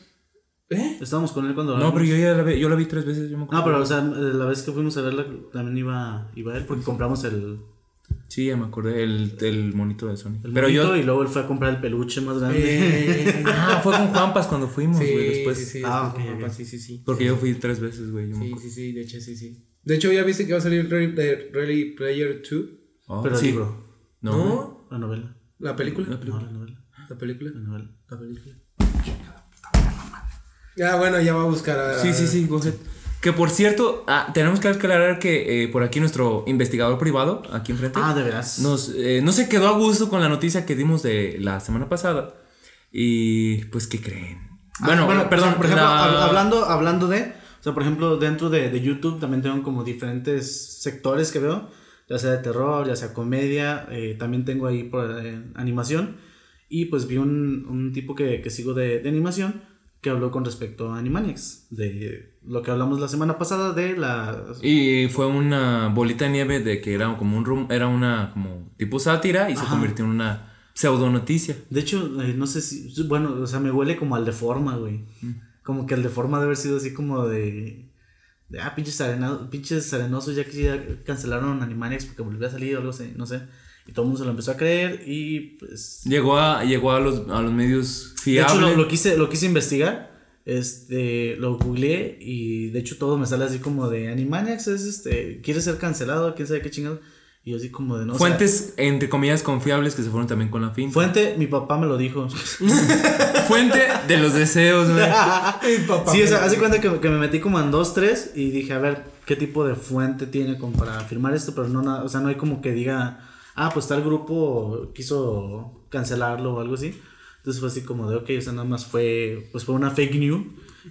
¿Eh? Estábamos con él cuando. No, pero yo ya la vi, yo la vi tres veces. Yo me acuerdo. No, pero o sea, eh, la vez que fuimos a verla también iba, iba él porque compramos el. Sí, ya me acordé, el, el monito de Sony. el pero yo. Y luego él fue a comprar el peluche más grande. Eh, Ah, fue con Juanpas cuando fuimos, sí, güey, después. sí, sí, Ah, después ok, con ok. papá, sí, sí, sí. Porque yo fui tres veces, güey. yo me Sí, acuerdo. sí, sí, de hecho sí, sí. De hecho ya viste que va a salir Ready, de Ready Player 2. Oh, pero el sí. libro. No. ¿No? La novela. ¿La película? No, la novela. ¿La película? La novela. La película. Ya, bueno, ya va a buscar a... Sí, sí, sí. Que por cierto, ah, tenemos que aclarar que eh, por aquí nuestro investigador privado, aquí enfrente, Ah, de veras. nos, eh, no se quedó a gusto con la noticia que dimos de la semana pasada. Y pues, ¿qué creen? Ah, Bueno, o perdón, sea, por ejemplo, la- hab- hablando, hablando de, o sea, por ejemplo, dentro de, de YouTube también tengo como diferentes sectores que veo, ya sea de terror, ya sea comedia, eh, también tengo ahí por eh, animación, y pues vi un, un tipo que, que sigo de, de animación que habló con respecto a Animaniacs, de lo que hablamos la semana pasada de la... Y fue una bolita de nieve de que era como un rum- era una como tipo sátira y se Ajá. convirtió en una pseudo noticia. De hecho, eh, no sé si, bueno, o sea, me huele como al de forma, güey. Como que el de forma debe haber sido así como de... de ah, pinches, arena- pinches arenosos ya que ya cancelaron Animaniacs porque volvió a salir o algo así, no sé. Y todo el mundo se lo empezó a creer y pues... Llegó a llegó a los a los medios De fiables. hecho, lo, lo quise, lo quise investigar. Este, lo googleé y de hecho todo me sale así como de Animaniacs es este, quiere ser cancelado, quién sabe qué chingado. Y yo así como de no. o sea, Fuentes entre comillas confiables que se fueron también con la fin. fuente, mi papá me lo dijo. Fuente de los deseos, güey. Sí, o sea, hace cuenta que, que me metí como en dos, tres y dije, a ver, ¿qué tipo de fuente tiene como para afirmar esto? Pero no, nada, o sea, no hay como que diga, ah, pues tal grupo quiso cancelarlo o algo así. Entonces fue así como de, ok, o sea, nada más fue, pues fue una fake news.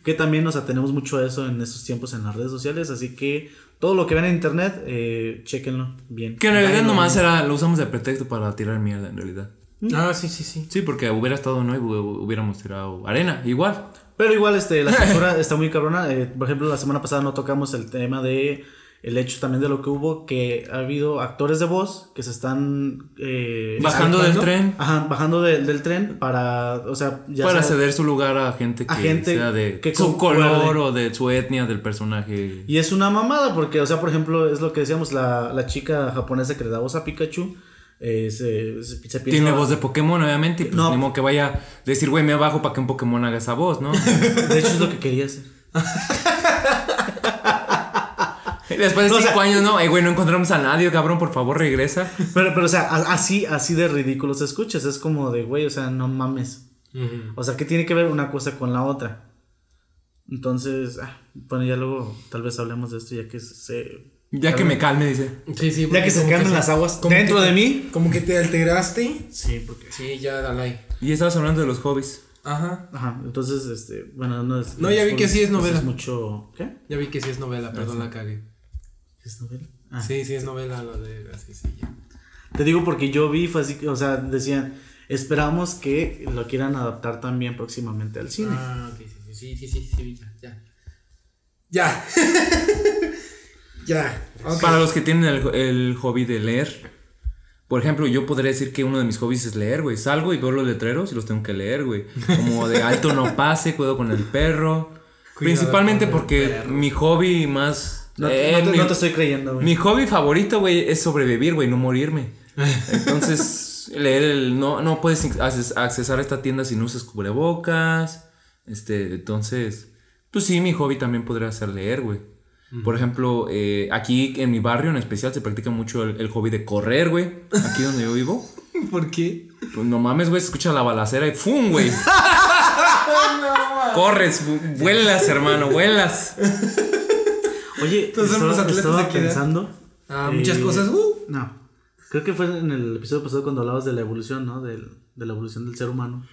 Que también, o sea, tenemos mucho eso en estos tiempos en las redes sociales. Así que todo lo que ven en internet, eh, chéquenlo bien. Que en realidad nomás era, lo usamos de pretexto para tirar mierda en realidad. Ah, sí, sí, sí. Sí, porque hubiera estado no y hu- hubiéramos tirado arena, igual. Pero igual, este, la censura está muy cabrona. Eh, por ejemplo, la semana pasada no tocamos el tema de el hecho también de lo que hubo, que ha habido actores de voz que se están eh, Bajando del tren. Ajá, bajando del- del tren para, o sea, ya para sea- ceder su lugar a gente que A gente sea de que su color o de su etnia del personaje. Y es una mamada, porque, o sea, por ejemplo, es lo que decíamos, la, la chica japonesa que le da voz a Pikachu, eh, se, se, se piensa- Tiene voz de Pokémon, obviamente. y Pues No. ni que vaya a decir, güey, me abajo para que un Pokémon haga esa voz, ¿no? De hecho, es lo que quería hacer. Después de No, o cinco sea- años, no, "Ey, güey, no encontramos a nadie, cabrón, por favor, regresa. Pero, pero, o sea, así, así de ridículo se escucha. Es como de, güey, o sea, no mames. O sea, ¿qué tiene que ver una cosa con la otra? Entonces, ah, bueno, ya luego tal vez hablemos de esto ya que se... Ya que me calme, dice. Sí, sí. Ya que se calmen las aguas como dentro que- de mí. Como que te alteraste. Sí, porque... Sí, ya, dale. Y estabas hablando de los hobbies. Ajá. Ajá, entonces, este, bueno, no es... No, ya vi que sí es no novela. mucho... ¿Qué? Ya vi que sí es novela, perdón la cagué. ¿Es novela? Ah. Sí, sí es novela lo de así, sí, ya. Te digo porque yo vi, fue así, que, o sea, decían, esperamos que lo quieran adaptar también próximamente al cine. Ah, ok, sí, sí, sí, sí, sí, sí, ya, ya. Ya. ya. ok. Para los que tienen el, el hobby de leer. Por ejemplo, yo podría decir que uno de mis hobbies es leer, güey. Salgo y veo los letreros y los tengo que leer, güey. Como de alto no pase, cuido con el perro. Principalmente con el porque perro. mi hobby más... No, eh, no te, mi, no te estoy creyendo, güey. mi hobby favorito, güey, es sobrevivir, güey, no morirme. Entonces, leer el... No, no puedes acces- accesar a esta tienda si no usas cubrebocas. Este, entonces... Pues sí, mi hobby también podría ser leer, güey. Por ejemplo, eh, aquí en mi barrio en especial se practica mucho el, el hobby de correr, güey. Aquí donde yo vivo. ¿Por qué? Pues no mames, güey, se escucha la balacera y ¡fum, güey! Corres, vu- vuelas, hermano, vuelas. Oye, Entonces estaba, los atletas estaba de pensando. Ah, muchas cosas, uh. No. Creo que fue en el episodio pasado cuando hablabas de la evolución, ¿no? Del- de la evolución del ser humano.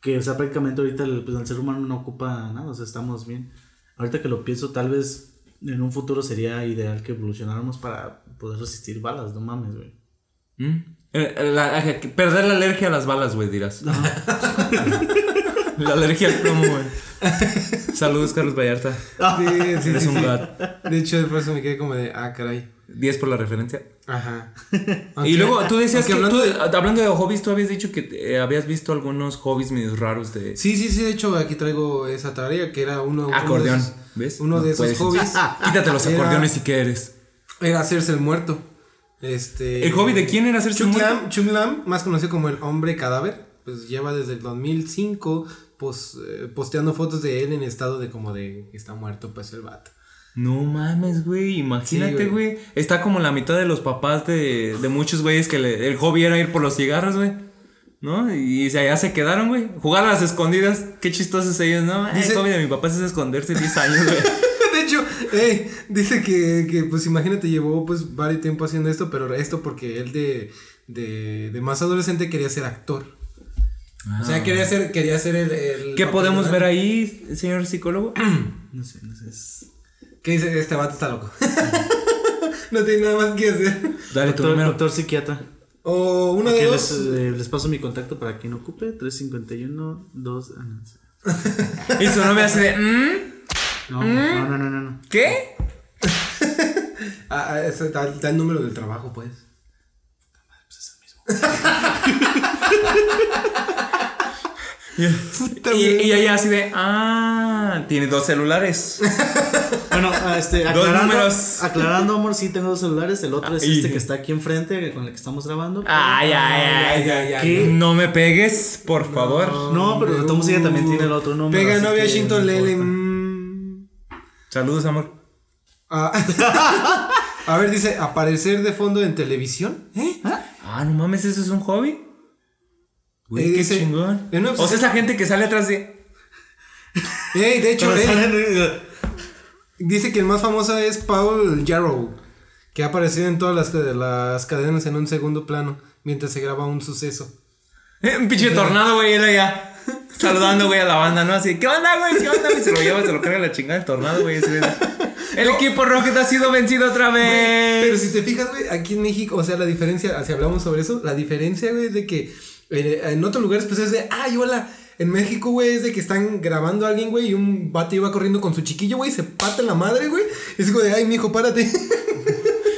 Que, o sea, prácticamente ahorita el, pues, el ser humano no ocupa nada, o sea, estamos bien. Ahorita que lo pienso, tal vez en un futuro sería ideal que evolucionáramos para poder resistir balas, no mames, güey. ¿Mm? Eh, la- eh, perder la alergia a las balas, güey, dirás. la alergia al plomo, güey. Saludos, Carlos Vallarta. Sí, sí, Eres sí, un sí. De hecho, por eso me quedé como de, ah, caray. 10 por la referencia. Ajá. y luego tú decías que hablando tú, de- hablando de hobbies, tú habías dicho que eh, habías visto algunos hobbies medio raros de Sí, sí, sí, de hecho aquí traigo esa tarea que era uno... uno acordeón. de esos- ¿Ves? Uno No de esos hobbies. Quítate los Era- acordeones si quieres. Era hacerse el muerto. Este... ¿El hobby de quién era hacerse el Chung muerto? Lam, Chung Lam, más conocido como el hombre cadáver, pues lleva desde el 2005 pos- eh, posteando fotos de él en estado de como de está muerto pues el vato. No mames, güey. Imagínate, Sí, güey. Está como la mitad de los papás de, de muchos güeyes que le- el hobby era ir por los cigarros, güey. ¿No? Y se- allá se quedaron, güey. Jugar a las escondidas. Qué chistosos ellos, ¿no? Dice- el hobby de mi papá es esconderse 10 años, güey. de hecho, eh, dice que, que, pues imagínate, llevó pues varios tiempo haciendo esto, pero esto porque él de, de, de más adolescente quería ser actor. O sea, quería ser, quería ser el... el Ah. ¿Qué podemos de- ver ahí, señor psicólogo? No sé, no sé. es- ¿Qué dice? Este vato está loco. no tiene nada más que hacer. Dale tu Doctor, número. doctor psiquiatra. O uno de les, dos. eh, les paso mi contacto para quien ocupe. 351 2. ah, no. Y su nombre así de. ¿mm? No, no, no, no, no, no. ¿Qué? Ah, ah, ese está, está el número del trabajo, pues. Y, y ella así de. Ah, tiene dos celulares. Bueno, ah, este, aclarando, amor, sí tengo dos celulares. El otro es Y- este que está aquí enfrente, con el que estamos grabando. Ay, ay, ay, ay. No me pegues, por favor. No, pero todos modos ella también tiene el otro número. Pega novia Shinton no Lele. mm. Saludos, amor. Ah. A ver, dice, aparecer de fondo en televisión. ¿Eh? Ah, no mames, ¿eso es un hobby? Güey, Eh, qué chingón. O sea, obsesión- esa gente que sale atrás de. Ey, de hecho, salen- dice que el más famoso es Paul Jarrow, que ha aparecido en todas las, las cadenas en un segundo plano mientras se graba un suceso. Un pinche tornado, güey, él allá. Saludando, güey, a la banda, ¿no? Así, ¿qué onda, güey? ¿Qué onda? Y se lo lleva, se lo carga la chingada el tornado, güey. El equipo Rocket ha sido vencido otra vez. Pero si te fijas, güey, aquí en México, o sea, la diferencia, si hablamos sobre eso, la diferencia, güey, es de que eh, en otros lugares, pues es de, ay, hola. En México, güey, es de que están grabando a alguien, güey, y un vato iba corriendo con su chiquillo, güey, se pata en la madre, güey. Y es como de, ay, mijo, párate.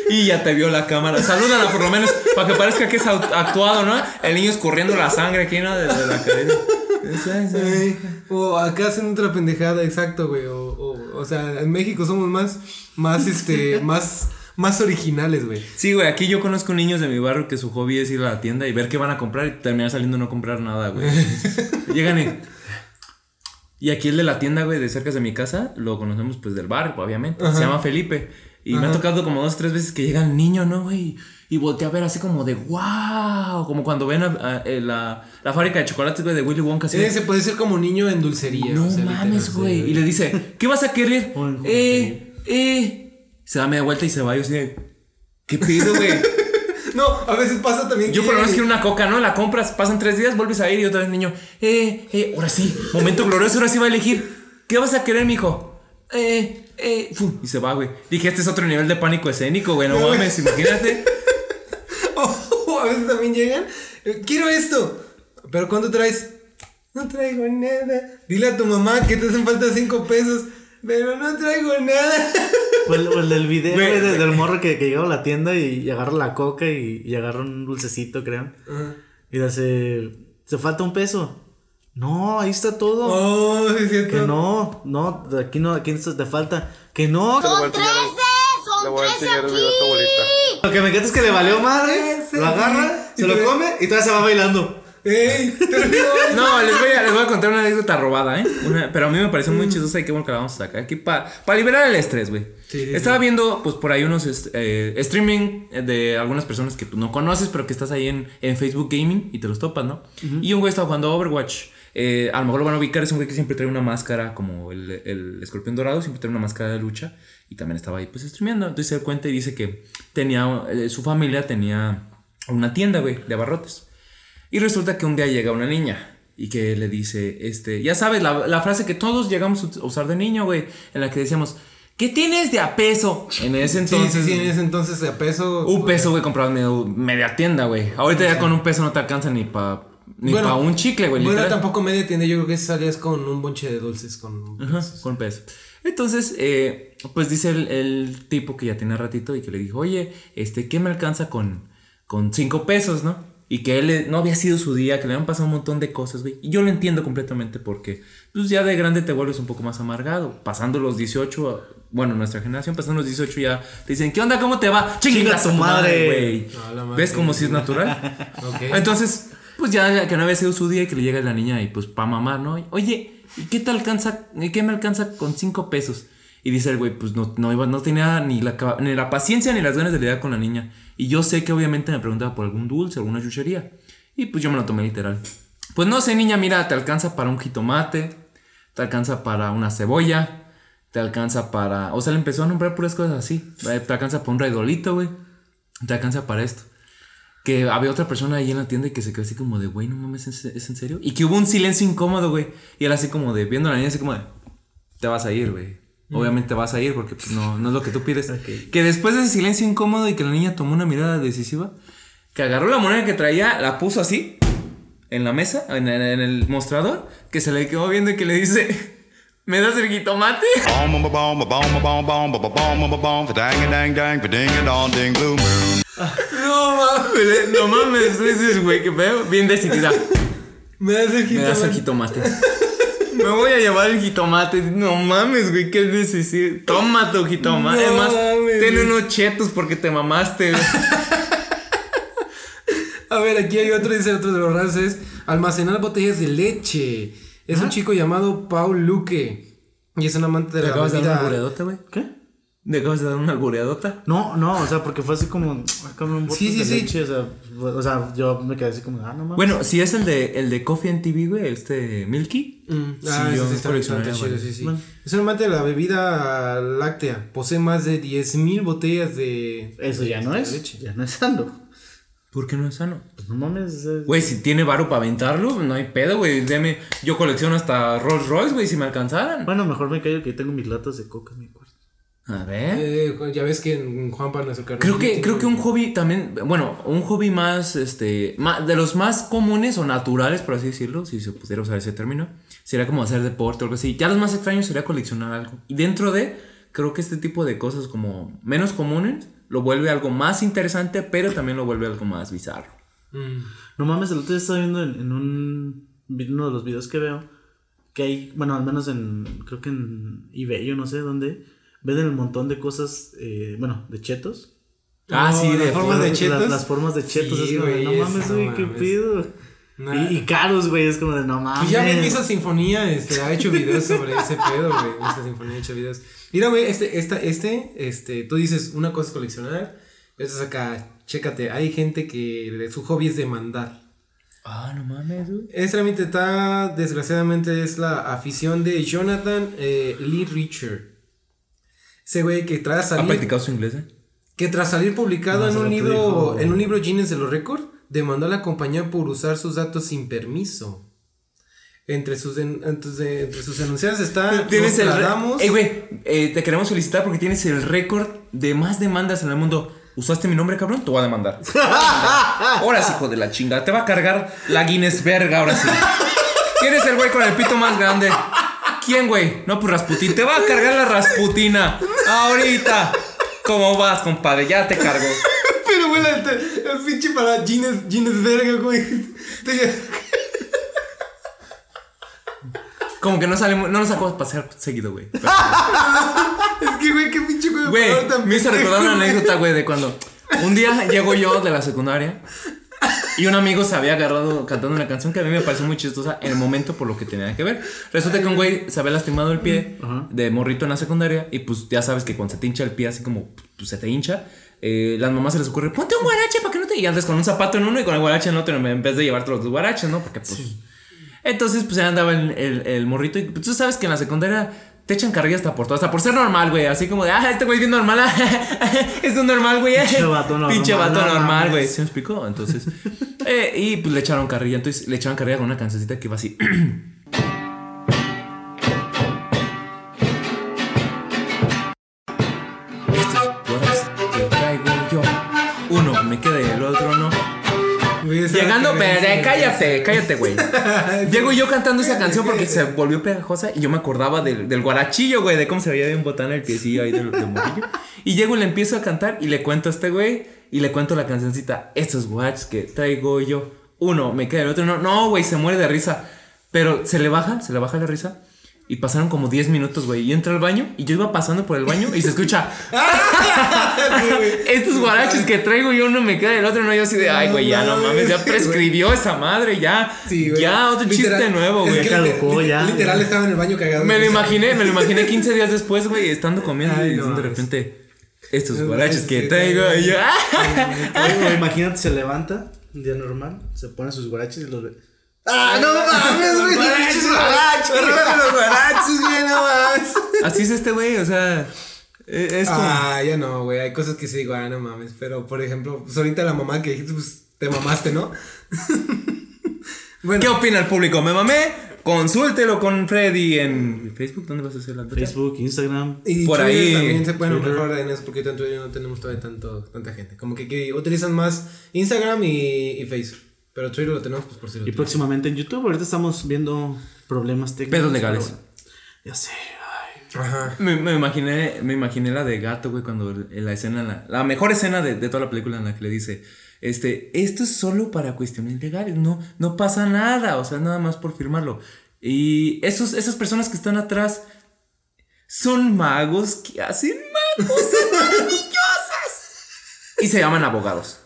Y ya te vio la cámara. Salúdala por lo menos para que parezca que es actuado, ¿no? El niño escurriendo la sangre aquí, ¿no? Desde la cadena. Ay, o acá hacen otra pendejada, exacto, güey. O, o, o sea, en México somos más, más, este, más, más originales, güey. Sí, güey, aquí yo conozco niños de mi barrio que su hobby es ir a la tienda y ver qué van a comprar y terminar saliendo no comprar nada, güey. Llegan y. Y aquí el de la tienda, güey, de cerca de mi casa, lo conocemos pues del barrio, obviamente. Ajá. Se llama Felipe. Y me ha tocado como dos, tres veces que llega el niño, ¿no, güey? Y voltea a ver así como de wow. Como cuando ven a, a- eh, la, la fábrica de chocolates, güey, de Willy Wonka. Así puede ser como niño en dulcería. no o sea, mames, güey. Y le dice, ¿qué vas a querer? Eh, eh. Se da media vuelta y se va. Y yo así de, ¿qué pido, güey? No, a veces pasa también Yo que- por lo menos quiero una coca, ¿no? La compras, pasan tres días, vuelves a ir y otra vez niño. Eh, eh, ahora sí, momento glorioso, ahora sí va a elegir. ¿Qué vas a querer, mijo? Eh, eh, fum, y se va, güey. Dije, este es otro nivel de pánico escénico, güey, no mames, imagínate. O a veces también llegan. eh, Quiero esto. Pero ¿cuánto traes? No traigo nada. Dile a tu mamá que te hacen falta cinco pesos. Pero no traigo nada. O el, o el del video, Güey, de- del morro que, que llega a la tienda y, y agarra la coca y, y agarra un dulcecito, creo. Y le hace. ¿Se falta un peso? No, ahí está todo. Oh, sí cierto. Que no, no, aquí no, aquí esto te falta. Que no. Son 13, son 13 aquí. Lo que me encanta es que le valió madre, lo agarra, Y se lo come y todavía se va bailando. No, les voy, a, les voy a contar una anécdota robada, ¿eh? Una- pero a mí me pareció muy chistosa y qué bueno que la vamos a sacar aquí para liberar el estrés, güey. Sí, sí, Estaba sí. viendo, pues, por ahí unos est- eh, streaming de algunas personas que tú no conoces, pero que estás ahí en, en Facebook Gaming y te los topas, ¿no? Y un güey estaba jugando Overwatch. Eh, a lo mejor lo van a ubicar, es un güey que siempre trae una máscara como el, el escorpión dorado, siempre trae una máscara de lucha y también estaba ahí pues streameando. Entonces se da cuenta y dice que tenía, eh, su familia tenía una tienda, güey, de abarrotes. Y resulta que un día llega una niña y que le dice, este, ya sabes, la, la frase que todos llegamos a usar de niño, güey, en la que decíamos, ¿qué tienes de a peso? En ese Sí, entonces, sí, sí, en ese entonces a peso. un peso, güey, comprabas medio- media tienda, güey. Ahorita ya con un peso no te alcanza ni para ni Bueno, pa un chicle, güey. Bueno, literal. tampoco media tienda, yo creo que salías con un bonche de dulces con. Ajá, con peso. Entonces, eh, pues dice el, el tipo que ya tiene ratito y que le dijo, oye, este, ¿qué me alcanza con, con cinco pesos, no? Y que él eh, no había sido su día, que le habían pasado un montón de cosas, güey. Y yo lo entiendo completamente porque, pues ya de grande te vuelves un poco más amargado. Pasando los 18, bueno, nuestra generación, pasando los 18 ya te dicen, ¿qué onda? ¿Cómo te va? Chinga tu madre. güey. ¿Ves como si es natural? Ok. Entonces, pues ya que no había sido su día y que le llega la niña y pues pa' mamar, ¿no? Oye, ¿y qué te alcanza? ¿Y qué me alcanza con cinco pesos? Y dice el güey, pues no, no, iba, no tenía ni la, ni la paciencia ni las ganas de lidiar con la niña. Y yo sé que obviamente me preguntaba por algún dulce, alguna chuchería. Y pues yo me lo tomé literal. Pues no sé, niña, mira, te alcanza para un jitomate, te alcanza para una cebolla, te alcanza para... O sea, le empezó a nombrar puras cosas así. Eh, Te alcanza para un raidolito, güey. Te alcanza para esto. Que había otra persona ahí en la tienda y que se quedó así como de, güey, no mames, ¿es, en serio? Y que hubo un silencio incómodo, güey. Y él así como de, viendo a la niña así como de, te vas a ir, güey. Obviamente te vas a ir porque pues, no, no es lo que tú pides. Que después de ese silencio incómodo y que la niña tomó una mirada decisiva, que agarró la moneda que traía, la puso así, en la mesa, en, en- en el mostrador, que se le quedó viendo y que le dice, ¿me das el jitomate? No mames, no mames, dices, güey, que veo bien decidida. Me das el Me das el jitomate. Me voy a llevar el jitomate. No mames, güey, qué necesidad. Toma tu jitomate. No es más, mames, ten unos chetos porque te mamaste, güey. A ver, aquí hay otro, dice otro de los raros es almacenar botellas de leche. Es un chico llamado Paul Luque. Y es un amante de ¿Te la acabas de dar albureadota, güey? ¿Qué? ¿Le acabas de dar una albureadota? No, no, o sea, porque fue así como. un Sí, sí, de sí. leche, o sea, o sea, yo me quedé así como, ah, no mames. Bueno, si es el de, el de Coffee and TV, güey, este Milky. Mm, Sí, ah, yo sí está coleccionaría bastante chido, varios. sí, sí. Bueno. Es un amante de la bebida láctea. Posee más de 10.000 botellas de. Eso ya no es. leche. Ya no es sano. ¿Por qué no es sano? Pues no mames. es- Güey, si tiene varo para aventarlo, no hay pedo, güey. Deme, yo colecciono hasta Rolls Royce, güey, si me alcanzaran. Bueno, mejor me callo que tengo mis latas de coca en mi cuarto. A ver. Eh, ya ves que en Juanpa nuestro carnal Creo que, creo que un hobby también, bueno, un hobby más, este, de los más comunes o naturales, por así decirlo, si se pudiera usar ese término, sería como hacer deporte o algo así. Ya los más extraños sería coleccionar algo. Y dentro de, creo que este tipo de cosas como menos comunes, lo vuelve algo más interesante, pero también lo vuelve algo más bizarro. Mm. No mames, el otro día estaba viendo en, en un uno de los videos que veo que hay, bueno, al menos en, creo que en eBay o no sé dónde, venden un montón de cosas, eh, bueno, de chetos. Ah, No, sí, de las formas de chetos. Las, formas de chetos, Sí, es como no mames, no güey, qué mames. pido. Nah. Y, y caros, güey, es como de, no mames. Pues ya ven, Misa Sinfonía este, ha hecho videos sobre ese pedo, güey. Misa Sinfonía ha hecho videos. Mira, güey, este, esta, este, este, tú dices, una cosa es coleccionar, eso es acá, chécate, hay gente que su hobby es demandar. Ah, no mames, güey. Es realmente está, desgraciadamente, es la afición de Jonathan eh, Lee Richer. Ese güey que tras ¿Ha salir, practicado su inglés, eh? que tras salir publicado No, en un libro, dijo. en un libro Guinness de los récords, demandó a la compañía por usar sus datos sin permiso. Entre sus, entre, entre sus está Tienes el. Ey, güey, eh, te queremos felicitar porque tienes el récord de más demandas en el mundo. ¿Usaste mi nombre, cabrón? Te voy a demandar. ahora sí, hijo de la chingada. Te va a cargar la Guinness verga, ahora sí. ¿Quién es el güey con el pito más grande? ¿Quién, güey? No, pues Rasputín. Te va a cargar la Rasputina. Ahorita. ¿Cómo vas, compadre? Ya te cargo. Pero, güey, el, pinche para Guinness, Guinness verga, güey. Como que no salimos, no nos sacamos a pasear seguido, güey. Es que, güey, qué pinche güey. Güey, me hizo recordar una anécdota, güey, de cuando un día llego yo de la secundaria Y un amigo se había agarrado cantando una canción que a mí me pareció muy chistosa en el momento por lo que tenía que ver. Resulta que un güey se había lastimado el pie de morrito en la secundaria y pues ya sabes que cuando se te hincha el pie así como pues, se te hincha. eh, las mamás se les ocurre, ponte un guarache para que no te... Y antes con un zapato en uno y con el guarache en otro en vez de llevarte los dos guaraches, ¿no? Porque pues... Entonces pues andaba el, el- el morrito y pues, tú sabes que en la secundaria te echan carrilla hasta por todo, hasta por ser normal, güey. Así como de, ah, este güey es bien normal, ah, es un normal, güey. Pinche vato normal, Pinche vato no normal, güey. ¿Se me explicó? Entonces, eh, y pues le echaron carrilla. Entonces le echaron carrilla con una cancioncita que iba así. Llegando, pero cállate, cállate, güey. Llego yo cantando esa canción porque se volvió pegajosa y yo me acordaba del, del guarachillo, güey, de cómo se veía de un botán el piecillo ahí del, del morrillo. Y llego y le empiezo a cantar y le cuento a este güey y le cuento la cancioncita. Estos guachs que traigo yo. Uno me queda, el otro no. No, güey, se muere de risa. Pero se le baja, se le baja la risa. Y pasaron como 10 minutos, güey. Y entra al baño y yo iba pasando por el baño y se escucha. Estos guaraches que traigo yo uno me queda el otro no. Yo así de, ay, güey, ya no mames, ya prescribió esa madre, ya. güey. ya, otro Literal, chiste nuevo, es güey. que lite- Literal estaba en el baño cagado. Me lo imaginé, me lo imaginé 15 días después, güey, estando comiendo Ay, y no diciendo de repente, estos No guaraches que traigo y yo, ¡ah! Imagínate, se levanta un día normal, se pone sus guaraches y los ve. ¡Ah, no mames, güey! ¡Róbate los guaraches, güey! ¡No mames! Así es este güey, o sea, e- es como... Ah, ya no, güey. Hay cosas que sí digo, ah, no mames. Pero, por ejemplo, pues ahorita la mamá que dijiste, pues te mamaste, ¿no? ¿Qué opina el público? ¿Me mamé? Consúltelo con Freddy en Facebook. ¿Dónde vas a hacer la nota? Facebook, Instagram. Y Por Twitter ahí. también se pueden mejorar en eso porque tanto no tenemos todavía tanto, tanta gente. Como que, que utilizan más Instagram y, y Facebook. Pero Twitter lo tenemos pues por si lo Y próximamente en YouTube, ahorita estamos viendo problemas técnicos. Pedos legales. bueno. Ya sé. Ajá. Me, me imaginé, me imaginé la de gato, güey, cuando en la escena, la, la mejor escena de, de toda la película en la que le dice, este, esto es solo para cuestiones legales, no, no pasa nada, o sea, nada más por firmarlo. Y esos, esas personas que están atrás son magos que hacen cosas maravillosas. Y se llaman abogados.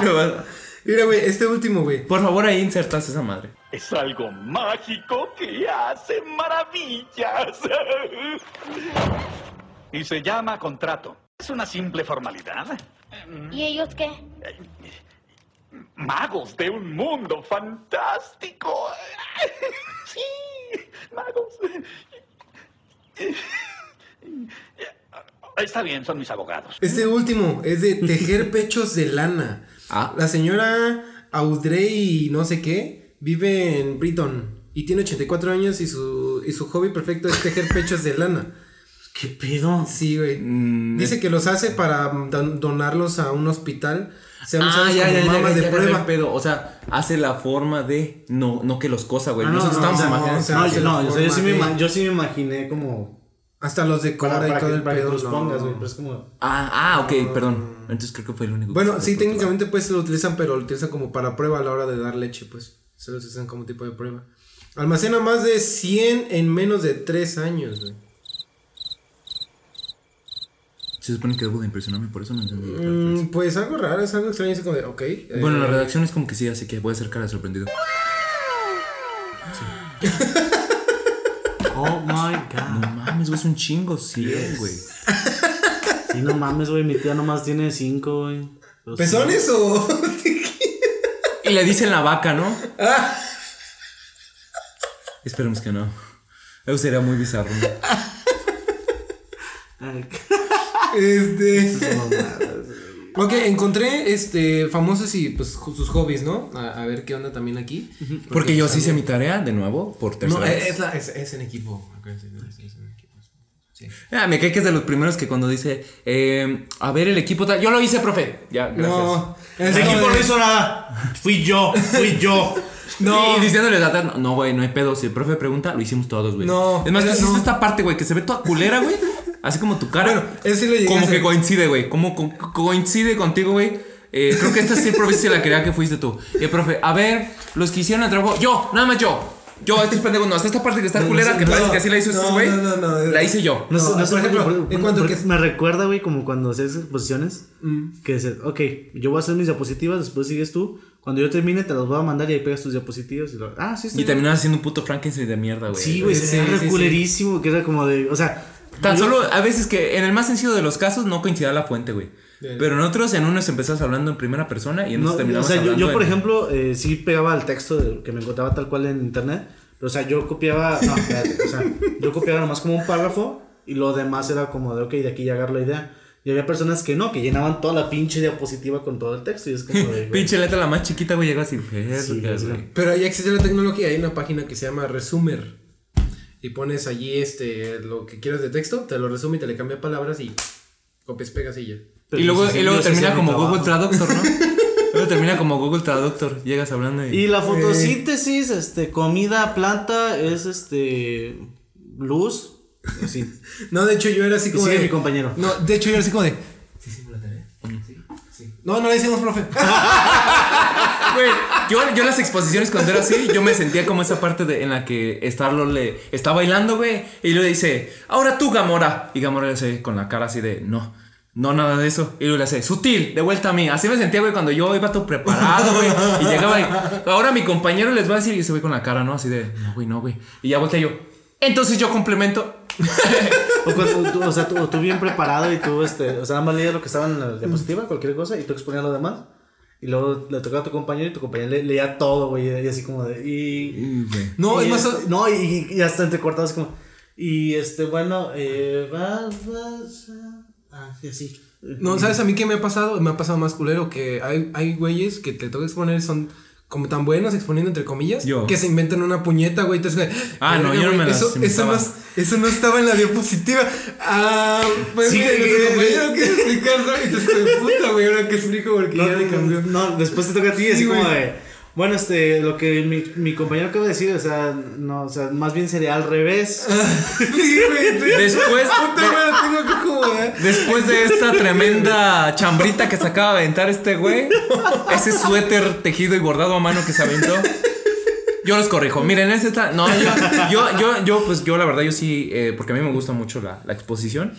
Mira, Mira, güey, este último, güey. Por favor, ahí insertas esa madre. Es algo mágico que hace maravillas. Y se llama contrato. Es una simple formalidad. ¿Y ellos qué? Magos de un mundo fantástico. Sí, magos. Está bien, son mis abogados. Este último es de tejer pechos de lana. Ah. La señora Audrey no sé qué vive en Brighton y tiene 84 años y su, y su hobby perfecto es tejer pechos de lana. ¿Qué pedo? Sí, güey. Mm, Dice que los hace para don- donarlos a un hospital. Sean Ah, ya, como ya, ya, de ya, ya, prueba. ya, pedo. O sea, hace la forma de. No, no que los cosa, güey. Ah, no, Nosotros no, estamos imaginando. o sea, No, yo, sí me, yo sí me imaginé como. Hasta los decora Para, y todo que, el para que pedo. los no. pongas, güey. Pero es como. Ah, ah, ok, perdón. Entonces creo que fue el único. que Bueno, sí, técnicamente pues lo utilizan, pero lo utilizan como para prueba a la hora de dar leche, pues. Se los utilizan como tipo de prueba. Almacena más de 100 en menos de 3 años, güey. Se supone que debo de impresionarme, por eso no entendí. Mm, pues algo raro, es algo extraño, es como de, ok. eh, Bueno, la redacción es como que sí, así que voy a hacer cara de sorprendido. Oh my god. No mames, güey, es un chingo, sí, güey. Sí, no mames, güey. Mi tía nomás tiene cinco, güey. Pero sí. ¿Pezones o.? Y le dicen la vaca, ¿no? Esperemos que no. Eso sería muy bizarro. ¿no? Este. Ok, encontré este famosos y pues sus hobbies, ¿no? A, a ver qué onda también aquí. Porque yo sí hice mi tarea de nuevo por tercera No, vez. es, la, es, es en equipo. acuérdense, ¿no? Es- es en equipo. Sí. Ah, me cae que es de los primeros que cuando dice, eh, a ver el equipo tal. Yo lo hice, profe. Ya, gracias. No, El equipo de- no hizo nada. Fui yo, fui yo. No. Y diciéndole a no, güey, no hay pedo. Si el profe pregunta, lo hicimos todos, güey. No, Es más, no. esta parte, güey, que se ve toda culera, güey. Así como tu cara. Bueno, eso sí lo Como que coincide, güey. Como co- co- coincide contigo, güey. Eh, creo que esta sí, profe, sí la quería que fuiste tú. Y el profe, a ver, los que hicieron el trabajo, yo, nada más yo. Yo, estos pendejos, no, hasta esta parte que está culera, que parece que así la hizo este no, güey. no, no, no, La hice yo. No, No, no por ejemplo, por- en cuanto que- me recuerda, güey, como cuando haces exposiciones, Mm. que dices, ok, yo voy a hacer mis diapositivas, después sigues tú, cuando yo termine te las voy a mandar y ahí pegas tus diapositivas. Y lo, ah, sí, está Y bien". terminabas haciendo un puto Frankenstein de mierda, güey. Sí, güey, Sí, se sí, sí. reculerísimo, que era como de, o sea... Tan solo a veces que en el más sencillo de los casos no coincidía la fuente, güey. Pero en otros, en unos empezás hablando en primera persona y en No, otros o terminamos sea, yo, hablando yo, por en- ejemplo, eh, sí pegaba el texto de- que me encontraba tal cual en internet. Pero, o sea, yo copiaba. No, espérate, o sea, yo copiaba nomás como un párrafo y lo demás era como de, ok, de aquí ya agarro la idea. Y había personas que no, que llenaban toda la pinche diapositiva con todo el texto. Y es como de. güey, Pinche letra la más chiquita, güey, llega así. sí. Pero ya existe la tecnología, hay una página que se llama Resumer. Y pones allí este lo que quieras de texto, te lo resume y te le cambia palabras y copias, pegas y ya. pero Y luego, sí, y luego sí termina como Google. Traductor, ¿no? luego termina como Google Traductor. Llegas hablando y. Y la fotosíntesis, este, comida, planta, es este. luz. No, de hecho yo era así como sigue de. mi compañero. No, de hecho yo era así como de. ¿Sí hicimos la tarea? Sí, sí. No, no la hicimos, profe. Güey, yo, yo las exposiciones cuando era así, yo me sentía como esa parte de, en la que Starlord le está bailando, güey. Y le dice, ahora tú, Gamora. Y Gamora le dice con la cara así de, no, no, nada de eso. Y luego le hace, sutil, de vuelta a mí. Así me sentía, güey, cuando yo iba todo preparado, güey. Y llegaba y, ahora mi compañero les va a decir, y se ve con la cara, ¿no? Así de, no, güey, no, güey. Y ya volteé yo. Entonces yo complemento. O, cuando tú, o sea, tú, tú bien preparado y tú, este, o sea, nada más leías lo que estaba en la diapositiva, cualquier cosa, y tú exponías lo demás. Y luego le tocaba a tu compañero y tu compañero le- leía todo, güey, y así como de. Y, No, y es más. no, y, y hasta entrecortado así como. Y este, bueno, eh, vas, vas. ah, sí. No, ¿sabes a mí qué me ha pasado? Me ha pasado más culero que hay, hay güeyes que te toca exponer, son como tan buenos exponiendo entre comillas, Yo. que se inventan una puñeta, güey. Entonces, Ah, no, yo no güey, me las eso, eso, no, es- eso no estaba en la diapositiva. Ah, pues Sí, sí, que- nuestro que- explicarlo. Entonces, puta, güey, ahora que explico porque No, ya le cambió. no, después te toca a ti, Sí, así como güey. de. Bueno, este, lo que mi, mi compañero acaba de decir, o sea, no, o sea, más bien sería al revés. Sí, güey. Después- acomodar. Después de esta tremenda chambrita que se acaba de aventar este güey, ese suéter tejido y bordado a mano que se aventó, yo los corrijo. Miren, ese está. No, yo, yo, yo, yo, pues yo la verdad, yo sí, eh, porque a mí me gusta mucho la, la exposición.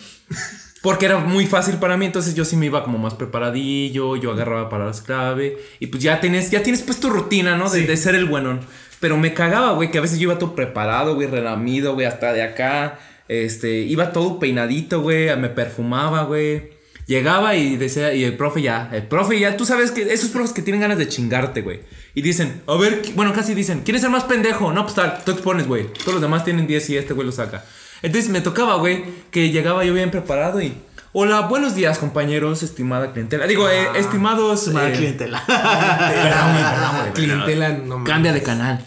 Porque era muy fácil para mí, entonces yo sí me iba como más preparadillo, yo agarraba palabras clave y pues ya tienes, ya tienes pues tu rutina, ¿no? De, de ser el bueno. Pero me cagaba, güey, que a veces yo iba todo preparado, güey, relamido, güey, hasta de acá. Este, iba todo peinadito, güey, me perfumaba, güey. Llegaba y decía, y el profe ya, el profe ya, tú sabes que esos profes que tienen ganas de chingarte, güey. Y dicen, a ver, bueno, casi dicen, ¿quién es el más pendejo? No, pues tal, tú expones, güey. Todos los demás tienen 10 y este güey lo saca. Entonces me tocaba, güey, que llegaba yo bien preparado y. Hola, buenos días, compañeros, estimada clientela. Digo, eh, estimados. Estimada eh, clientela. Perdón, güey, perdón, güey. Clientela, no. Cambia de canal.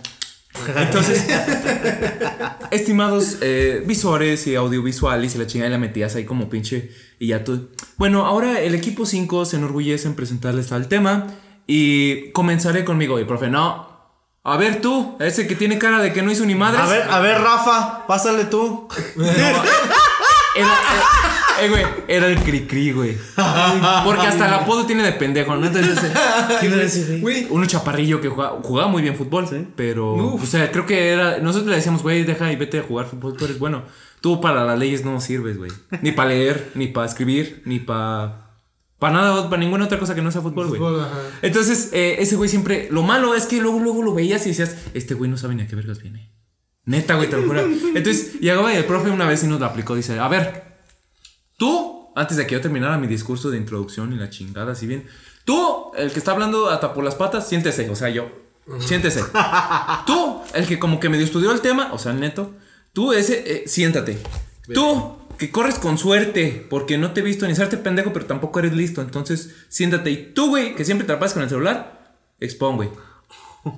Entonces, estimados eh, visores y audiovisuales y la chingada y la metías ahí como pinche y ya tú. Bueno, ahora el equipo 5 se enorgullece en presentarles tal tema y comenzaré conmigo. Y profe, no. A ver tú, ese que tiene cara de que no hizo ni madres. A ver, a ver, Rafa, pásale tú. Era, eh, eh, güey, era el cri-cri, güey. Porque hasta el apodo tiene de pendejo, ¿no? Entonces, eh, ¿Quién era ese, güey? Uno chaparrillo que jugaba, jugaba muy bien fútbol, pero, Uf. o sea, creo que era, nosotros le decíamos, güey, deja y vete a jugar fútbol, tú eres bueno. Tú para las leyes no sirves, güey. Ni para leer, ni para escribir, ni para... Para nada, para ninguna otra cosa que no sea fútbol, güey. Entonces, eh, ese güey siempre... Lo malo es que luego, luego lo veías y decías, este güey no sabe ni a qué vergas viene. Neta, güey, te lo juro. Entonces, llegaba y el profe una vez y nos lo aplicó. Dice, a ver, tú, antes de que yo terminara mi discurso de introducción y la chingada, así bien, tú, el que está hablando hasta por las patas, siéntese, o sea, yo, siéntese. Tú, el que como que medio estudió el tema, o sea, el neto, tú, ese, eh, siéntate. Tú, que corres con suerte, porque no te he visto ni hacerte pendejo, pero tampoco eres listo, entonces siéntate. Y tú, güey, que siempre te la pasas con el celular, expón, güey.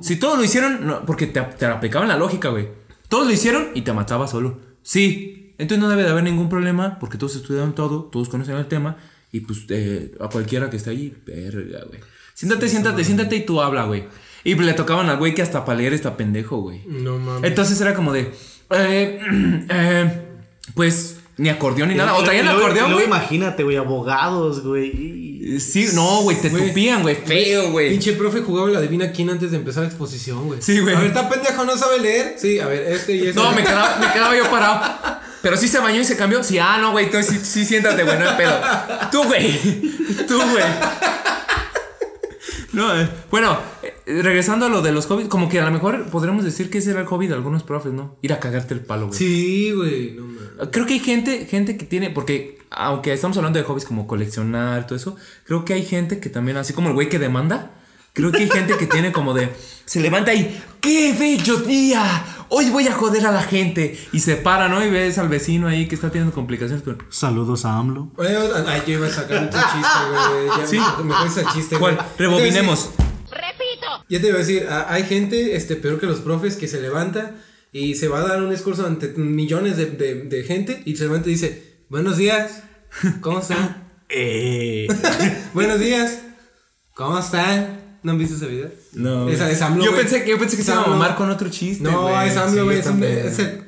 Si todos lo hicieron, no, porque te, te aplicaban la lógica, güey. Todos lo hicieron y te mataba solo. Sí. Entonces no debe de haber ningún problema porque todos estudiaron todo, todos conocen el tema y pues eh, a cualquiera que esté ahí, verga, güey. Siéntate, siéntate, siéntate y tú habla, güey. Y le tocaban al güey que hasta para leer está pendejo, güey. no mames. Entonces era como de, eh, eh, pues ni acordeón ni nada. O traían acordeón, güey. imagínate, güey, abogados, güey. Sí, no, güey, te tupían, güey. Feo, güey. Pinche profe jugaba la adivina quién antes de empezar la exposición, güey. Sí, güey. A ver, está pendejo, no sabe leer. Sí, a ver, este y este. No, me quedaba, me quedaba yo parado. Pero sí se bañó y se cambió. Sí, ah, no, güey. Entonces sí, sí siéntate, güey, no hay pedo. Tú, güey. Tú, güey. No, eh, bueno, regresando a lo de los hobbies, como que a lo mejor podremos decir que ese era el hobby de algunos profes, ¿no? Ir a cagarte el palo, güey. Sí, güey. No, mames. Creo que hay gente, gente que tiene, porque aunque estamos hablando de hobbies como coleccionar, todo eso, creo que hay gente que también, así como el güey que demanda, creo que hay gente que tiene como de, se levanta y, ¡qué bello día! Hoy voy a joder a la gente. Y se para, ¿no? Y ves al vecino ahí que está teniendo complicaciones con... Saludos a AMLO. Oye, Ay, yo iba a sacar otro chiste, güey. Ya Sí. Me, me chiste, güey. ¿Cuál? Rebobinemos. Ya te iba a decir, a- hay gente, este, peor que los profes, que se levanta y se va a dar un discurso ante millones de, de, de gente y se levanta y dice, buenos días, ¿cómo están? Eh. buenos días, ¿cómo están? ¿No han visto ese video? No. Esa es AMLO, yo, pensé que, yo pensé que se iba a mamar con otro chiste. No, es AMLO, güey. yo es el-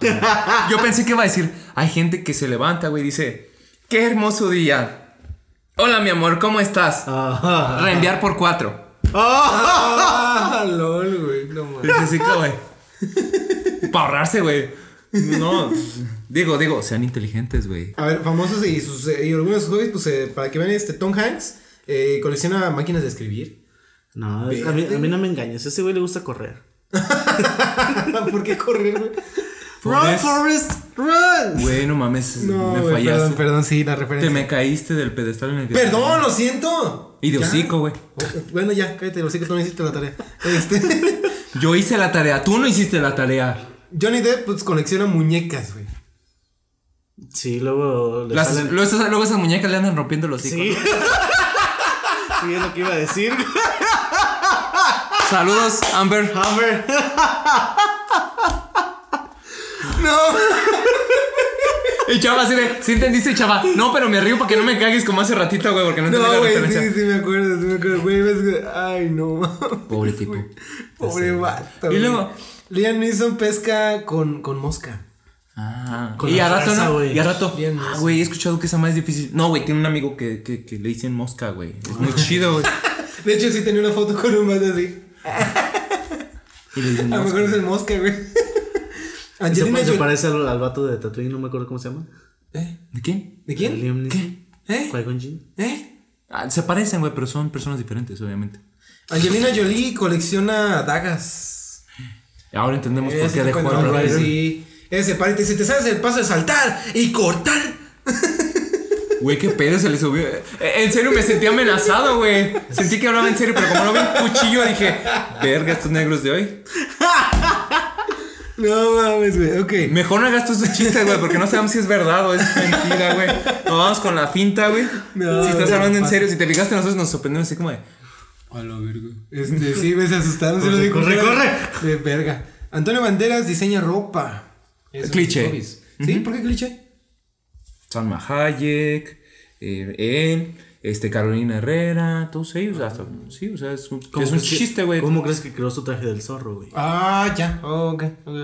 Yo pensé que iba a decir, hay gente que se levanta, güey, y dice, qué hermoso día. Hola, mi amor, ¿cómo estás? Reenviar por cuatro. Ah, lol, güey. No mames. Que, güey. Para ahorrarse, güey. No, digo, digo, sean inteligentes, güey. A ver, famosos y, sus, eh, y algunos hobbies, pues eh, para que vean, este Tom Hanks eh, colecciona máquinas de escribir. No, a mí, a mí no me engañes. A ese güey le gusta correr. ¿Por qué correr, güey? Run, Forrest, run. Güey, no mames, No, me fallaste. perdón, perdón, sí, la Te referencia. me caíste del pedestal en el que Perdón, lo siento. Y de Ya. hocico, güey. Bueno, ya, cállate, lo hocico, tú no hiciste la tarea. Este, Yo hice la tarea, tú no hiciste la tarea. Johnny Depp, pues colecciona muñecas, güey. Sí, luego le Las- salen... luego, esas, luego esas muñecas le andan rompiendo los hocico. Sí. ¿no? sí, es lo que iba a decir. Saludos, Amber. Hammer. No. Y chava, así de, ¿sí entendiste, chava? No, pero me río para que no me cagues como hace ratito, güey, porque no entendí No, la güey, referencia. sí, sí, me acuerdo, sí me acuerdo. Güey, ves que- ay, no. Pobre tipo. Pobre vato. Y luego- Liam Neeson pesca con, con mosca. Ah, Con y a rato, fuerza, ¿no? Y a rato. Ah, güey, he escuchado que esa más es difícil. No, güey, tiene un amigo que, que, que le dicen mosca, güey. Es muy chido, güey. De hecho, sí tenía una foto con un vato así. Y le dicen A lo mejor es el mosca, güey. Se, Angelina se Jolie. parece al, al vato de Tatooine, no me acuerdo cómo se llama. ¿Eh? ¿De quién? ¿De quién? Liam Neeson. ¿Eh? ¿Eh? Ah, se parecen, güey, pero son personas diferentes, obviamente. Angelina Jolie colecciona dagas. Ahora entendemos por Ese qué dejó a Ryder. Sí. Ese para y te dice, te sabes el paso de saltar y cortar. Güey, qué pedo se le subió. Eh, En serio me sentí amenazado, güey. Sentí que hablaba en serio, pero como no vi un cuchillo, dije, verga, estos negros de hoy. No mames, güey. Ok. Mejor no hagas esos chistes, güey, porque no sabemos si es verdad o es mentira, güey. Nos vamos con la finta, güey. No, si estás hablando en serio, si te fijaste, nosotros nos sorprendimos así como de. A la verga. Este, sí, me se asustaron. se lo Corre, digo, corre, corre. De verga. Antonio Banderas diseña ropa. Esos Cliché. ¿Sí? ¿Por qué cliché? Salma Hayek, eh, él, este, Carolina Herrera, todos ellos. Hasta, sí, o sea, es un, ¿Cómo es un chiste, güey. ¿Cómo crees que creó su traje del zorro, güey? Ah, ya. ok. ok.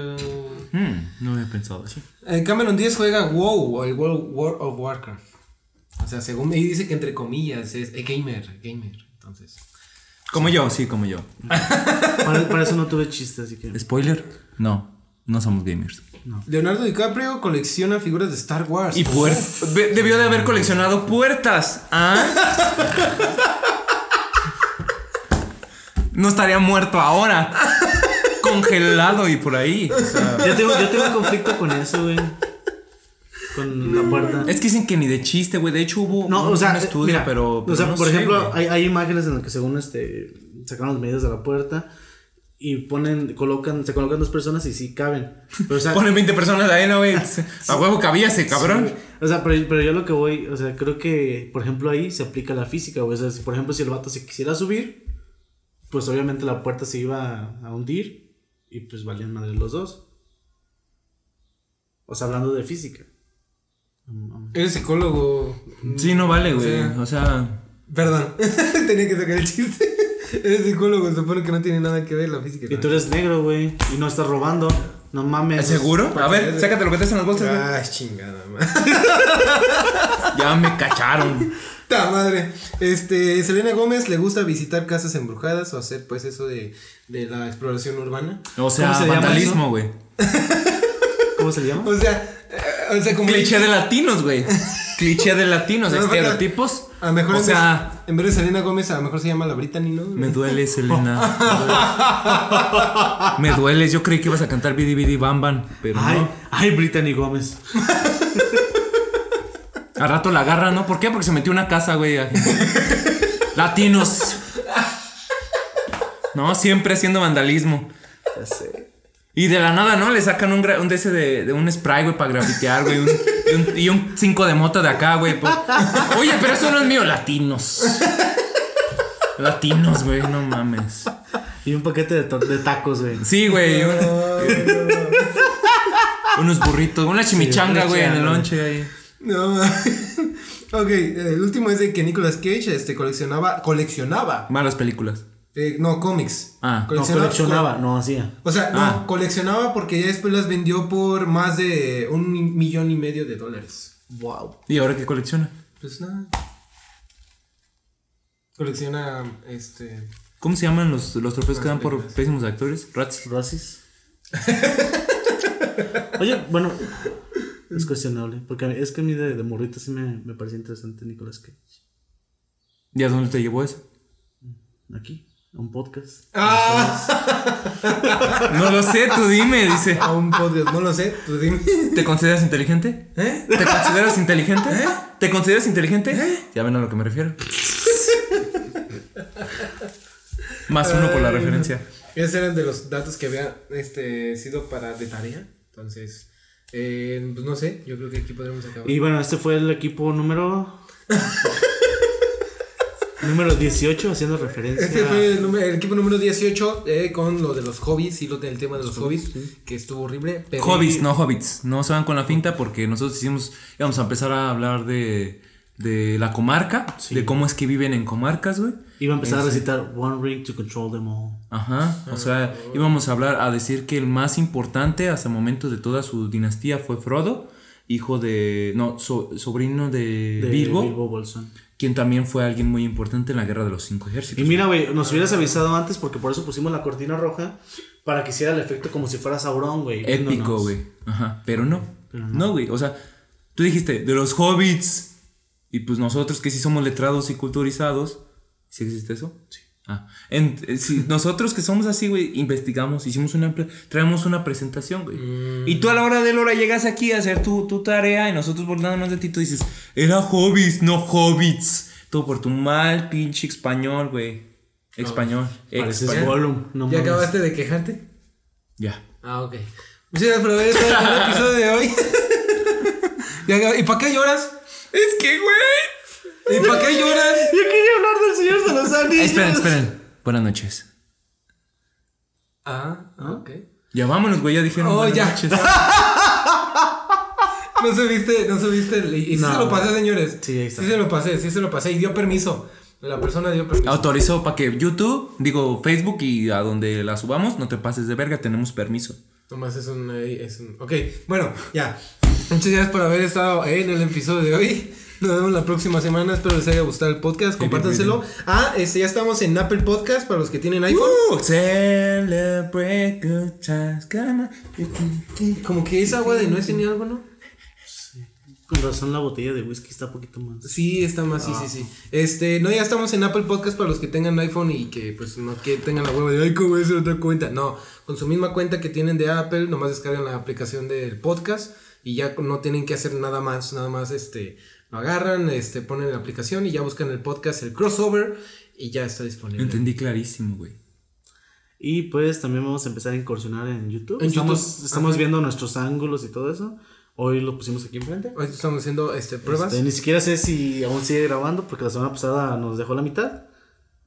Hmm, no había pensado así. Eh, Cameron Díaz juega WoW o el World, World of Warcraft. O sea, según. Y dice que entre comillas es eh, gamer. Gamer. Entonces. Como yo, sí, como yo. Para, para eso no tuve chiste, así que. ¿Spoiler? No, no somos gamers. Leonardo DiCaprio colecciona figuras de Star Wars. Y puertas. Debió de haber coleccionado puertas. ¿Ah? No estaría muerto ahora. Congelado y por ahí. O sea, Yo tengo, yo tengo un conflicto con eso, güey. Con la puerta. es que dicen que ni de chiste, güey. De hecho hubo No, un, o sea, un estudio, mira, pero, O sea, no por sé, ejemplo, hay, hay imágenes en las que según este sacaron las medidas de la puerta y ponen, colocan, se colocan dos personas y sí caben. Pero, o sea, Ponen 20 personas ahí, ¿no, güey? A huevo cabía ese cabrón. Sí, o sea, pero, pero yo lo que voy, o sea, creo que, por ejemplo, ahí se aplica la física, güey. O sea, si, por ejemplo, si el vato se quisiera subir, pues obviamente la puerta se iba a hundir y pues valían madre los dos. O sea, hablando de física. Eres psicólogo. Sí, no vale, güey. Sí. O sea, Perdón. Tenía que sacar el chiste. Eres psicólogo. Se supone que no tiene nada que ver la física. Y tú eres negro, güey, y no estás robando. No mames. ¿seguro? A ver, sácate lo que te en las bolsas, güey. Ah, chingada, man. Ya me cacharon. Ta madre. Este, Selena Gómez le gusta visitar casas embrujadas o hacer pues eso de, de la exploración urbana. O sea, ¿Cómo se vandalismo, güey. ¿Cómo se llama? O sea, eh, o sea como Cliché de latinos, güey. Cliché de latinos, No, estereotipos. A lo mejor o en sea, vez, en vez de Selena Gómez, a lo mejor se llama la Brittany, ¿no? me duele, Selena. Me dueles. Yo creí que ibas a cantar Bidi Bidi Bam Bam, pero Ay, no. ay, Brittany Gómez. A rato la agarra, ¿no? ¿Por qué? Porque se metió en una casa, güey. Latinos. No, siempre haciendo vandalismo. Ya sé. Y de la nada, ¿no? Le sacan un, gra- un de ese de, de un spray, güey, para grafitear, güey. un- y, un, y un cinco de mota de acá, güey. pues. Oye, pero eso no es mío. Latinos. Latinos, güey, no mames. Y un paquete de, tacos, güey. Sí, güey. un- unos burritos. Una chimichanga, güey, en el lonche ahí. No. ok, el último es de que Nicolas Cage este, coleccionaba, coleccionaba, Malas películas. Eh, no, cómics. Ah. No, coleccionaba, no hacía. O sea, no, Ah. coleccionaba porque ya después las vendió por más de un mi- millón y medio de dólares. Wow. ¿Y ahora qué colecciona? Pues nada. Colecciona, este... ¿Cómo se llaman los, los trofeos que dan por películas. pésimos actores? Rats. Racis. Oye, bueno, es cuestionable. Porque es que a mí de, de morrito sí me, me parecía interesante Nicolas Cage. ¿Y a dónde te llevó eso? Aquí, un podcast. No lo sé, tú dime, dice. A un podcast, no lo sé, tú dime. ¿Te consideras inteligente? ¿Eh? ¿Te consideras inteligente? ¿Te consideras inteligente? Ya ven a lo que me refiero. Más uno por la Ay, referencia. Esos eran de los datos que había este, sido para de tarea. Entonces, eh, pues no sé, yo creo que aquí podremos acabar. Y bueno, este fue el equipo número. número 18, haciendo referencia. Este fue el, número- el equipo número 18 eh, con lo de los hobbies y lo del tema de los hobbies, que estuvo horrible. Pero Hobbits, no hobbits. No se van con la finta porque nosotros hicimos, íbamos a empezar a hablar de, de la comarca, de cómo es que viven en comarcas, güey. Iba a empezar a recitar One Ring to Control Them All. Ajá, o sea, íbamos a hablar, a decir que el más importante hasta el momento de toda su dinastía fue Frodo, hijo de, no, so- sobrino de, De Bilbo, Bilbo Bolsón. Quien también fue alguien muy importante en la guerra de los cinco ejércitos. Y mira, güey, nos hubieras avisado antes porque por eso pusimos la cortina roja para que hiciera el efecto como si fuera Sauron, güey. Épico, güey. Ajá, pero no. Pero no. no, güey, o sea, tú dijiste, de los hobbits, y pues nosotros que sí somos letrados y culturizados, ¿sí existe eso? Sí. Ah, en- eh, si nosotros que somos así, güey, investigamos, hicimos una, traemos una presentación, güey. Y tú a la hora de la hora llegas aquí a hacer tu, tu tarea y nosotros burlándonos de ti, tú dices, era hobbies, no hobbits. Todo por tu mal pinche español, güey. Español. No ¿Ya mames. acabaste de quejarte? Ya. Ah, ok. Muchas gracias por haber estado en el episodio de hoy. Ya acab- ¿Y para qué lloras? Es que, güey. ¿Y para qué lloras? Yo quería hablar del Señor de los Anillos. Esperen, esperen. Buenas noches. Ah, ok. Ya vámonos, güey, ya dijeron. Oh, buenas ya. noches. No subiste, no subiste. el- Y, y sí No. se lo pasé, señores. Sí, está. Sí se lo pasé, sí se lo pasé. Y dio permiso. La persona dio permiso. Autorizó para que YouTube, digo Facebook y a donde la subamos, no te pases de verga, tenemos permiso. Nomás es un, eh, es un. Ok, bueno, ya. Muchas gracias por haber estado en el episodio de hoy. Nos vemos la próxima semana. Espero les haya gustado el podcast. Compártanselo. Ah, este, ya estamos en Apple Podcast para los que tienen iPhone. Uh, celebrate good times, gonna- Como que esa agua de nuez tenía algo, ¿no? Con razón la botella de whisky está un poquito más. Sí, está más, sí, sí, sí. Este, no, ya estamos en Apple Podcast para los que tengan iPhone y que pues no que tengan la hueva de ay, ¿cómo es otra cuenta? No, con su misma cuenta que tienen de Apple, nomás descargan la aplicación del podcast y ya no tienen que hacer nada más, nada más este, lo agarran, este, ponen la aplicación y ya buscan el podcast, el crossover y ya está disponible. Entendí clarísimo, güey. Y pues también vamos a empezar a incursionar en YouTube. En estamos YouTube, estamos viendo nuestros ángulos y todo eso. Hoy lo pusimos aquí enfrente. Hoy estamos haciendo este, pruebas. Este, ni siquiera sé si aún sigue grabando porque la semana pasada nos dejó la mitad.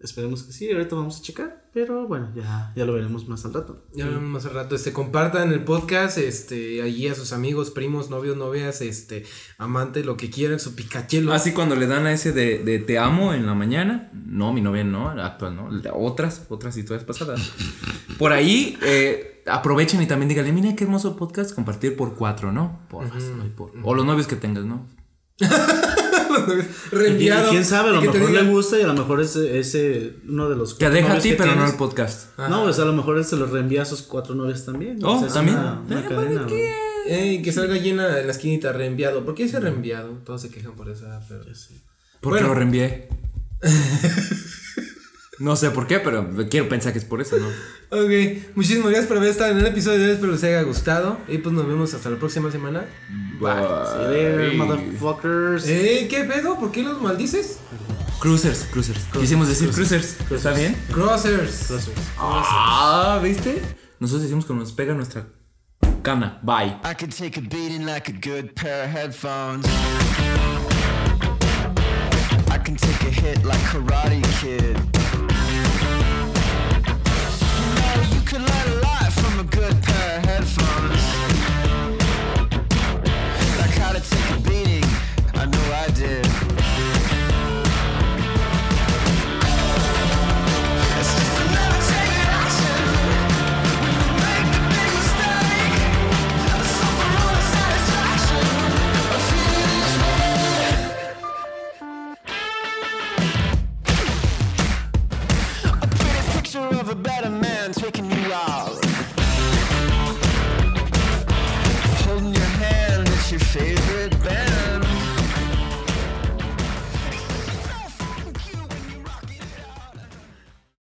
Esperemos que sí, ahorita vamos a checar. Pero bueno, ya, ya lo veremos más al rato. Ya lo vemos más al rato. Este, compartan el podcast, este, allí a sus amigos, primos, novios, novias, este, amante, lo que quieran, su picachelo. Así cuando le dan a ese de, de te amo en la mañana, no, mi novia no, la actual no, la- otras, otras historias pasadas. Por ahí, eh, aprovechen y también díganle, mira qué hermoso podcast, compartir por cuatro, ¿no? Porfas, no hay por- O los novios que tengas, ¿no? Reenviado. Y quién sabe, a lo Y que te mejor le gusta y a lo mejor es ese uno de los Te deja a ti, pero no al podcast. No, pues a lo mejor él se los reenvía a sus cuatro novias también. Oh, O sea, es ¿también? Una, una Eh, cadena, ¿no? Ey, que salga llena en la esquinita, reenviado. ¿Por qué dice reenviado? Todos se quejan por eso, ah, pero. Porque Bueno. lo reenvié. no sé por qué, pero quiero pensar que es por eso, ¿no? Ok, muchísimas gracias por haber estado en el episodio de hoy. Espero les haya gustado. Y pues nos vemos hasta la próxima semana. See you later, motherfuckers. Eh, ¿qué pedo? ¿Por qué los maldices? Cruisers, cruisers. Quisimos decir cruisers. ¿Está bien? Crossers. Ah, ¿viste? Nosotros decimos que nos pega nuestra cana. Bye. I could take a beating like a good pair of headphones. I can take a hit like Karate Kid. could learn a lot from a good pair of headphones.